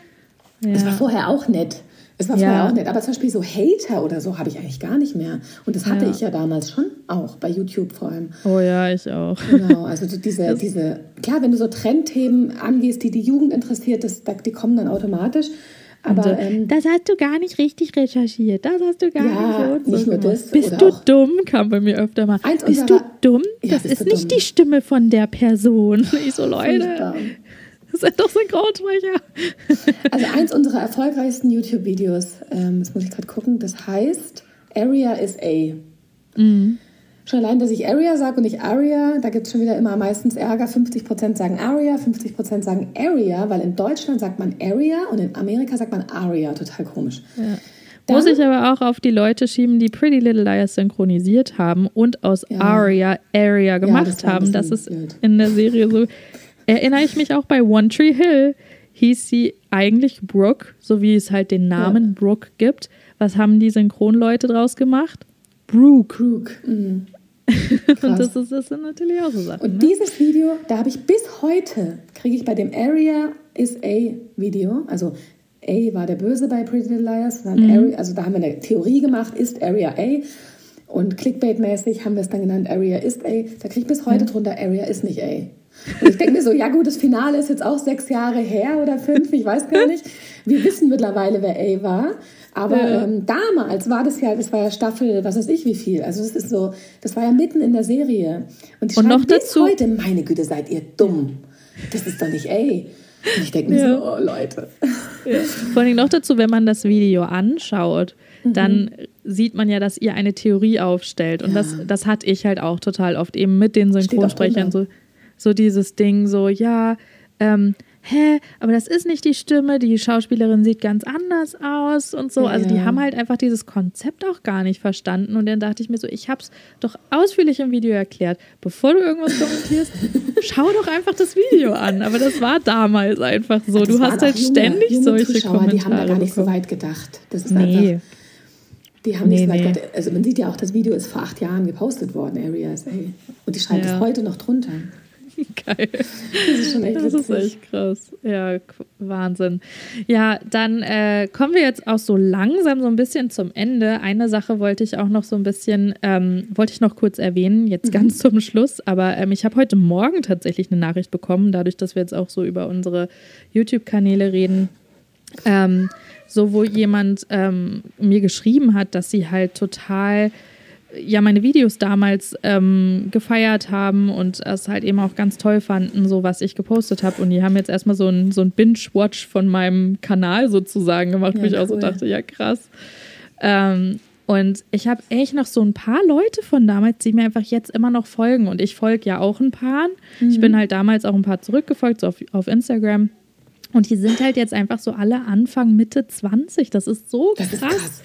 Speaker 2: Es war vorher auch nett. Es war vorher auch nett, aber zum Beispiel so Hater oder so habe ich eigentlich gar nicht mehr. Und das hatte ja. ich ja damals schon auch, bei YouTube vor allem.
Speaker 1: Oh ja, ich auch.
Speaker 2: Genau, also diese, diese, klar, wenn du so Trendthemen angehst, die die Jugend interessiert, das, die kommen dann automatisch. Aber
Speaker 1: so, ähm, das hast du gar nicht richtig recherchiert. Das hast du gar ja, nicht. nicht nur das. Bist du dumm? Kam bei mir öfter mal. Bist du dumm? Ja, das ist nicht dumm. die Stimme von der Person. (laughs) Ich so, Leute. Das sind doch Synchronsprecher.
Speaker 2: Also eins unserer erfolgreichsten YouTube-Videos, ähm, das muss ich gerade gucken, das heißt Area is A. Mhm. Schon allein, dass ich Area sage und nicht Aria, da gibt es schon wieder immer meistens Ärger. 50% sagen Aria, 50% sagen Area, weil in Deutschland sagt man Area und in Amerika sagt man Aria. Total komisch. Ja.
Speaker 1: Dann, Muss ich aber auch auf die Leute schieben, die Pretty Little Liars synchronisiert haben und aus ja. Aria Area gemacht ja, das haben. Das ist blöd. in der Serie so erinnere ich mich auch bei One Tree Hill hieß sie eigentlich Brooke, so wie es halt den Namen ja. Brooke gibt. Was haben die Synchronleute draus gemacht? Brooke. Brooke. Mhm. (laughs) und das, ist, das sind natürlich auch so Sachen.
Speaker 2: Und ne? dieses Video, da habe ich bis heute, kriege ich bei dem Area is A Video, also A war der Böse bei Pretty Little Liars, mhm. Area, also da haben wir eine Theorie gemacht, ist Area A. Und Clickbait-mäßig haben wir es dann genannt, Area ist A. Da kriege ich bis heute mhm. drunter, Area ist nicht A. Und ich denke mir so, ja gut, das Finale ist jetzt auch sechs Jahre her oder fünf, ich weiß gar nicht. Wir wissen mittlerweile, wer A war. Aber ja. ähm, damals war das ja, das war ja Staffel, was weiß ich wie viel. Also das ist so, das war ja mitten in der Serie. Und ich Und noch dazu, heute, meine Güte, seid ihr dumm. Das ist doch nicht A. Und ich denke mir ja. so, oh Leute.
Speaker 1: Ja. Vor allem noch dazu, wenn man das Video anschaut, mhm. dann sieht man ja, dass ihr eine Theorie aufstellt. Und das, das hatte ich halt auch total oft, eben mit den Synchronsprechern. So, so dieses Ding, so, ja, ähm, hä, aber das ist nicht die Stimme, die Schauspielerin sieht ganz anders aus und so. Ja. Also die haben halt einfach dieses Konzept auch gar nicht verstanden. Und dann dachte ich mir so, ich habe es doch ausführlich im Video erklärt. Bevor du irgendwas kommentierst, (laughs) schau doch einfach das Video an. Aber das war damals einfach so. du hast halt junge, ständig junge solche Zuschauer, Kommentare.
Speaker 2: Die haben da gar nicht so weit gedacht. Das ist nee. einfach. Die haben nee, nicht so weit nee. gedacht. Also man sieht ja auch, das Video ist vor acht Jahren gepostet worden, Area SA. Und die schreibt es heute noch drunter. (laughs) Geil. Das ist schon echt Das ist echt
Speaker 1: krass. Ja, Wahnsinn. Ja, dann äh, kommen wir jetzt auch so langsam so ein bisschen zum Ende. Eine Sache wollte ich auch noch so ein bisschen, ähm, wollte ich noch kurz erwähnen, jetzt mhm. ganz zum Schluss. Aber ähm, ich habe heute Morgen tatsächlich eine Nachricht bekommen, dadurch, dass wir jetzt auch so über unsere YouTube-Kanäle reden. Ähm, so, wo jemand ähm, mir geschrieben hat, dass sie halt total ja meine Videos damals ähm, gefeiert haben und es halt eben auch ganz toll fanden, so was ich gepostet habe. Und die haben jetzt erstmal so ein, so ein Binge-Watch von meinem Kanal sozusagen gemacht, ja, wo ich cool. auch so dachte, ja krass. Ähm, und ich habe echt noch so ein paar Leute von damals, die mir einfach jetzt immer noch folgen. Und ich folge ja auch ein paar. Mhm. Ich bin mhm. halt damals auch ein paar zurückgefolgt, so auf, auf Instagram. Und die sind halt jetzt einfach so alle Anfang, Mitte 20. Das ist so krass. Ist krass.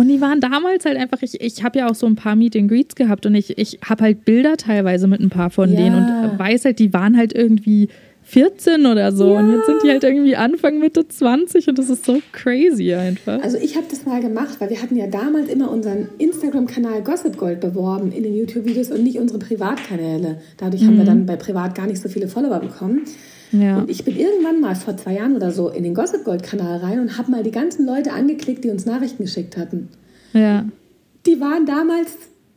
Speaker 1: Und die waren damals halt einfach, ich, ich habe ja auch so ein paar Meet and Greets gehabt und ich, ich habe halt Bilder teilweise mit ein paar von ja. denen und weiß halt, die waren halt irgendwie 14 oder so. Ja. Und jetzt sind die halt irgendwie Anfang, Mitte 20 und das ist so crazy einfach.
Speaker 2: Also ich habe das mal gemacht, weil wir hatten ja damals immer unseren Instagram-Kanal Gossip Gold beworben in den YouTube-Videos und nicht unsere Privatkanäle. Dadurch mhm. haben wir mhm. dann bei Privat gar nicht so viele Follower bekommen. Ja. Und ich bin irgendwann mal vor zwei Jahren oder so in den Gossip Gold Kanal rein und habe mal die ganzen Leute angeklickt, die uns Nachrichten geschickt hatten. Ja. Die waren damals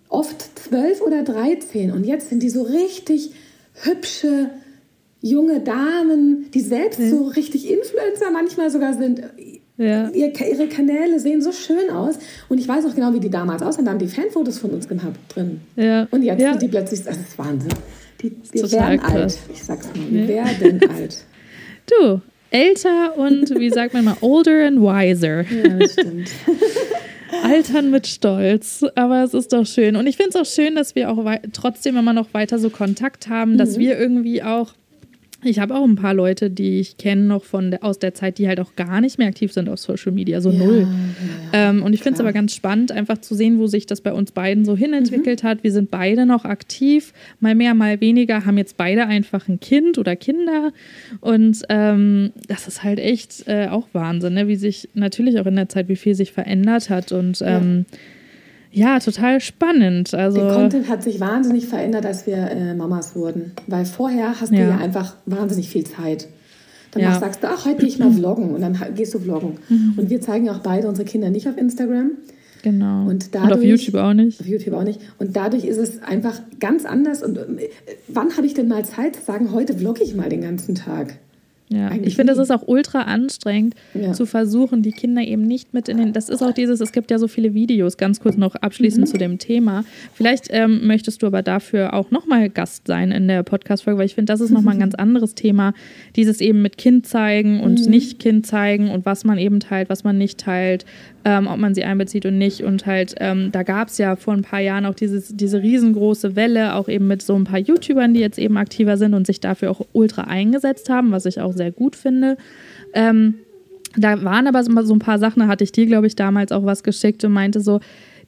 Speaker 2: oft zwölf oder dreizehn und jetzt sind die so richtig hübsche junge Damen, die selbst ja. so richtig Influencer manchmal sogar sind. Ja. ihre Kanäle sehen so schön aus. Und ich weiß auch genau, wie die damals aussehen. Da haben die Fanfotos von uns gehabt drin. Ja. Und jetzt ja. sind die plötzlich, das ist Wahnsinn. Die, wir werden krass. alt. Ich sag's mal, wir ja. werden (laughs) alt.
Speaker 1: Du, älter und wie sagt man mal, older and wiser. Ja, das stimmt. (laughs) Altern mit Stolz. Aber es ist doch schön. Und ich finde es auch schön, dass wir auch trotzdem immer noch weiter so Kontakt haben, mhm. dass wir irgendwie auch ich habe auch ein paar Leute, die ich kenne noch von der, aus der Zeit, die halt auch gar nicht mehr aktiv sind auf Social Media, so ja, null. Ja, ähm, und ich finde es aber ganz spannend, einfach zu sehen, wo sich das bei uns beiden so hinentwickelt mhm. hat. Wir sind beide noch aktiv, mal mehr, mal weniger, haben jetzt beide einfach ein Kind oder Kinder. Und ähm, das ist halt echt äh, auch Wahnsinn, ne? wie sich natürlich auch in der Zeit, wie viel sich verändert hat. Und ähm, ja ja, total spannend. Also
Speaker 2: der Content hat sich wahnsinnig verändert, als wir äh, Mamas wurden. Weil vorher hast du ja einfach wahnsinnig viel Zeit. Dann ja. sagst du, ach, heute gehe ich mal vloggen und dann gehst du vloggen. Mhm. Und wir zeigen auch beide unsere Kinder nicht auf Instagram.
Speaker 1: Genau. Und, dadurch, und auf YouTube auch nicht.
Speaker 2: Auf YouTube auch nicht. Und dadurch ist es einfach ganz anders. Und äh, wann habe ich denn mal Zeit zu sagen, heute vlogge ich mal den ganzen Tag?
Speaker 1: Ja, Eigentlich ich finde, es ist auch ultra anstrengend, ja. zu versuchen, die Kinder eben nicht mit in den. Das ist auch dieses, es gibt ja so viele Videos, ganz kurz noch abschließend mhm. zu dem Thema. Vielleicht ähm, möchtest du aber dafür auch nochmal Gast sein in der Podcast-Folge, weil ich finde, das ist nochmal ein ganz (laughs) anderes Thema. Dieses eben mit Kind zeigen und mhm. nicht Kind zeigen und was man eben teilt, was man nicht teilt, ähm, ob man sie einbezieht und nicht. Und halt, ähm, da gab es ja vor ein paar Jahren auch dieses, diese riesengroße Welle, auch eben mit so ein paar YouTubern, die jetzt eben aktiver sind und sich dafür auch ultra eingesetzt haben, was ich auch sehr gut finde. Ähm, da waren aber so ein paar Sachen, da hatte ich dir, glaube ich, damals auch was geschickt und meinte so,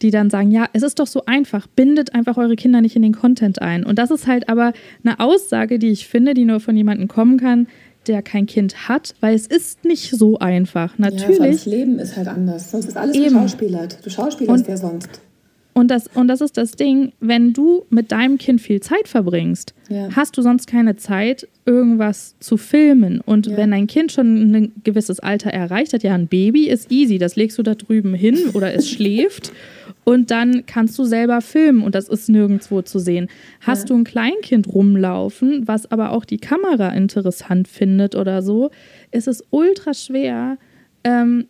Speaker 1: die dann sagen, ja, es ist doch so einfach, bindet einfach eure Kinder nicht in den Content ein. Und das ist halt aber eine Aussage, die ich finde, die nur von jemandem kommen kann, der kein Kind hat, weil es ist nicht so einfach. Natürlich. Ja,
Speaker 2: das Leben ist halt anders. Sonst ist alles Eben. geschauspielert. Du schauspielerst ja sonst.
Speaker 1: Und das, und das ist das Ding, wenn du mit deinem Kind viel Zeit verbringst, ja. hast du sonst keine Zeit, irgendwas zu filmen. Und ja. wenn dein Kind schon ein gewisses Alter erreicht hat, ja, ein Baby ist easy, das legst du da drüben hin oder es (laughs) schläft und dann kannst du selber filmen und das ist nirgendwo zu sehen. Hast ja. du ein Kleinkind rumlaufen, was aber auch die Kamera interessant findet oder so, ist es ultra schwer, ähm,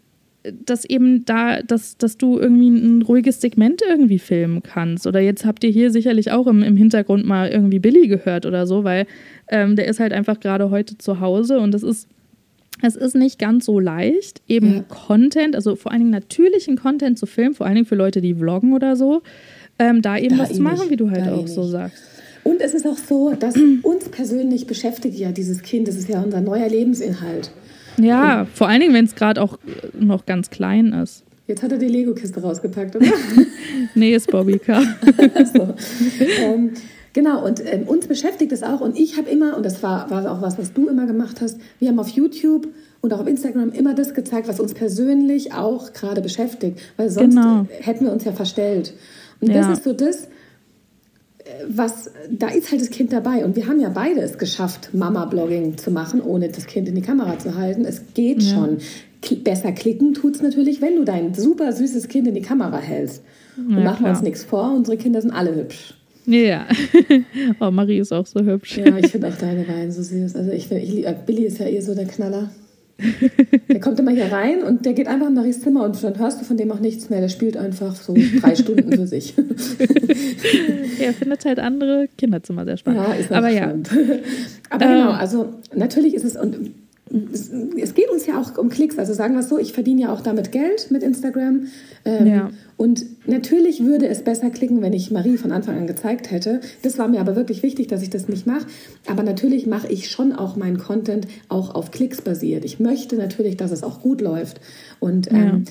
Speaker 1: dass eben da, dass, dass du irgendwie ein ruhiges Segment irgendwie filmen kannst. Oder jetzt habt ihr hier sicherlich auch im, im Hintergrund mal irgendwie Billy gehört oder so, weil ähm, der ist halt einfach gerade heute zu Hause und das ist es ist nicht ganz so leicht, eben ja. Content, also vor allen Dingen natürlichen Content zu filmen, vor allen Dingen für Leute, die vloggen oder so, ähm, da eben da was zu machen, wie du halt auch so sagst.
Speaker 2: Und es ist auch so, dass uns persönlich beschäftigt ja dieses Kind, das ist ja unser neuer Lebensinhalt.
Speaker 1: Ja, Und vor allen Dingen, wenn es gerade auch noch ganz klein ist.
Speaker 2: Jetzt hat er die Lego-Kiste rausgepackt, oder? (laughs)
Speaker 1: nee, ist Bobbycar. (laughs)
Speaker 2: so. (laughs) ähm, Genau, und ähm, uns beschäftigt es auch. Und ich habe immer, und das war, war auch was, was du immer gemacht hast, wir haben auf YouTube und auch auf Instagram immer das gezeigt, was uns persönlich auch gerade beschäftigt. Weil sonst genau. hätten wir uns ja verstellt. Und ja. das ist so das, äh, was, da ist halt das Kind dabei. Und wir haben ja beide es geschafft, Mama-Blogging zu machen, ohne das Kind in die Kamera zu halten. Es geht ja. schon. Besser klicken tut es natürlich, wenn du dein super süßes Kind in die Kamera hältst. Und ja, machen wir uns nichts vor, unsere Kinder sind alle hübsch.
Speaker 1: Ja. (laughs) oh, Marie ist auch so hübsch.
Speaker 2: Ja, ich finde auch deine beiden so süß. Also ich, ich, Billy ist ja eh so der Knaller. (laughs) Der kommt immer hier rein und der geht einfach in Maries Zimmer und dann hörst du von dem auch nichts mehr. Der spielt einfach so drei (laughs) Stunden für sich.
Speaker 1: er findet halt andere Kinderzimmer sehr spannend. Ja, ist Aber spannend. ja.
Speaker 2: Aber genau, ähm. also natürlich ist es und es, geht uns ja auch um Klicks. Also sagen wir es so, ich verdiene ja auch damit Geld mit Instagram. Ähm, ja. Und natürlich würde es besser klicken, wenn ich Marie von Anfang an gezeigt hätte. Das war mir aber wirklich wichtig, dass ich das nicht mache. Aber natürlich mache ich schon auch meinen Content auch auf Klicks basiert. Ich möchte natürlich, dass es auch gut läuft. Und ähm,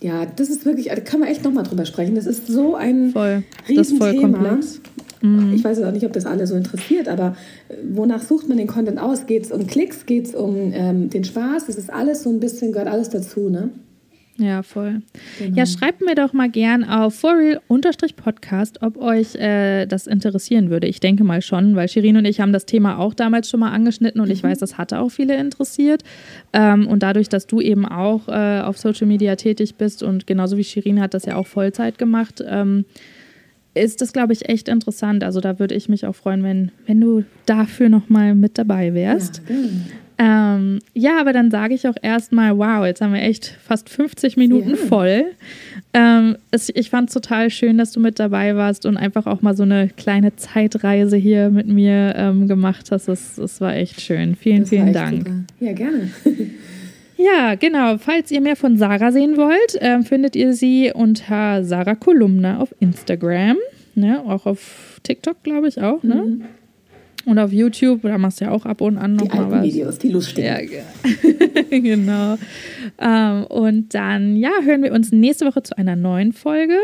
Speaker 2: ja. ja, das ist wirklich, da kann man echt nochmal drüber sprechen. Das ist so ein voll. Riesenthema. Das ist voll komplex. Mhm. Ich weiß auch nicht, ob das alle so interessiert, aber äh, wonach sucht man den Content aus? Geht es um Klicks? Geht es um ähm, den Spaß? Das ist alles so ein bisschen, gehört alles dazu, ne?
Speaker 1: Ja, voll. Genau. Ja, schreibt mir doch mal gern auf forreal-podcast, ob euch äh, das interessieren würde. Ich denke mal schon, weil Shirin und ich haben das Thema auch damals schon mal angeschnitten und mhm. ich weiß, das hatte auch viele interessiert. Ähm, und dadurch, dass du eben auch äh, auf Social Media tätig bist und genauso wie Shirin hat das ja auch Vollzeit gemacht, ähm, ist das, glaube ich, echt interessant. Also da würde ich mich auch freuen, wenn, wenn du dafür nochmal mit dabei wärst. Ja, Ähm, ja, aber dann sage ich auch erstmal, wow, jetzt haben wir echt fast 50 Minuten ja. voll. Ähm, es, ich fand es total schön, dass du mit dabei warst und einfach auch mal so eine kleine Zeitreise hier mit mir ähm, gemacht hast. Es, es war echt schön. Vielen, das vielen Dank. Super.
Speaker 2: Ja, gerne. (laughs)
Speaker 1: Ja, genau. Falls ihr mehr von Sarah sehen wollt, äh, findet ihr sie unter Sarah Kolumna auf Instagram. Ne? Auch auf TikTok, glaube ich, auch. Ne? Mhm. Und auf YouTube, da machst du ja auch ab und an noch
Speaker 2: die
Speaker 1: mal was.
Speaker 2: Videos, die lustigen.
Speaker 1: Ja, (laughs) genau. Ähm, und dann, ja, hören wir uns nächste Woche zu einer neuen Folge.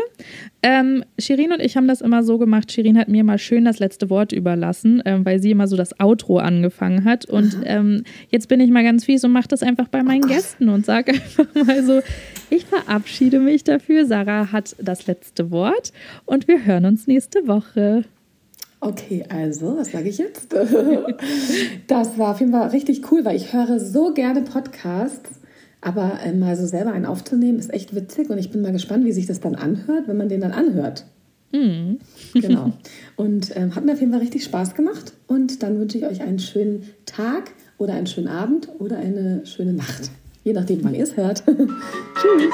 Speaker 1: Ähm, Shirin und ich haben das immer so gemacht. Shirin hat mir mal schön das letzte Wort überlassen, ähm, weil sie immer so das Outro angefangen hat. Und ähm, jetzt bin ich mal ganz fies und mache das einfach bei meinen oh Gästen und sage (laughs) einfach mal so: Ich verabschiede mich dafür. Sarah hat das letzte Wort und wir hören uns nächste Woche.
Speaker 2: Okay, also, was sage ich jetzt? (laughs) Das war auf jeden Fall richtig cool, weil ich höre so gerne Podcasts, aber äh, mal so selber einen aufzunehmen, ist echt witzig und ich bin mal gespannt, wie sich das dann anhört, wenn man den dann anhört. Mhm. Genau. (laughs) Und ähm, hat mir auf jeden Fall richtig Spaß gemacht und dann wünsche ich euch einen schönen Tag oder einen schönen Abend oder eine schöne Nacht, je nachdem, wann ihr es hört. (laughs) Tschüss.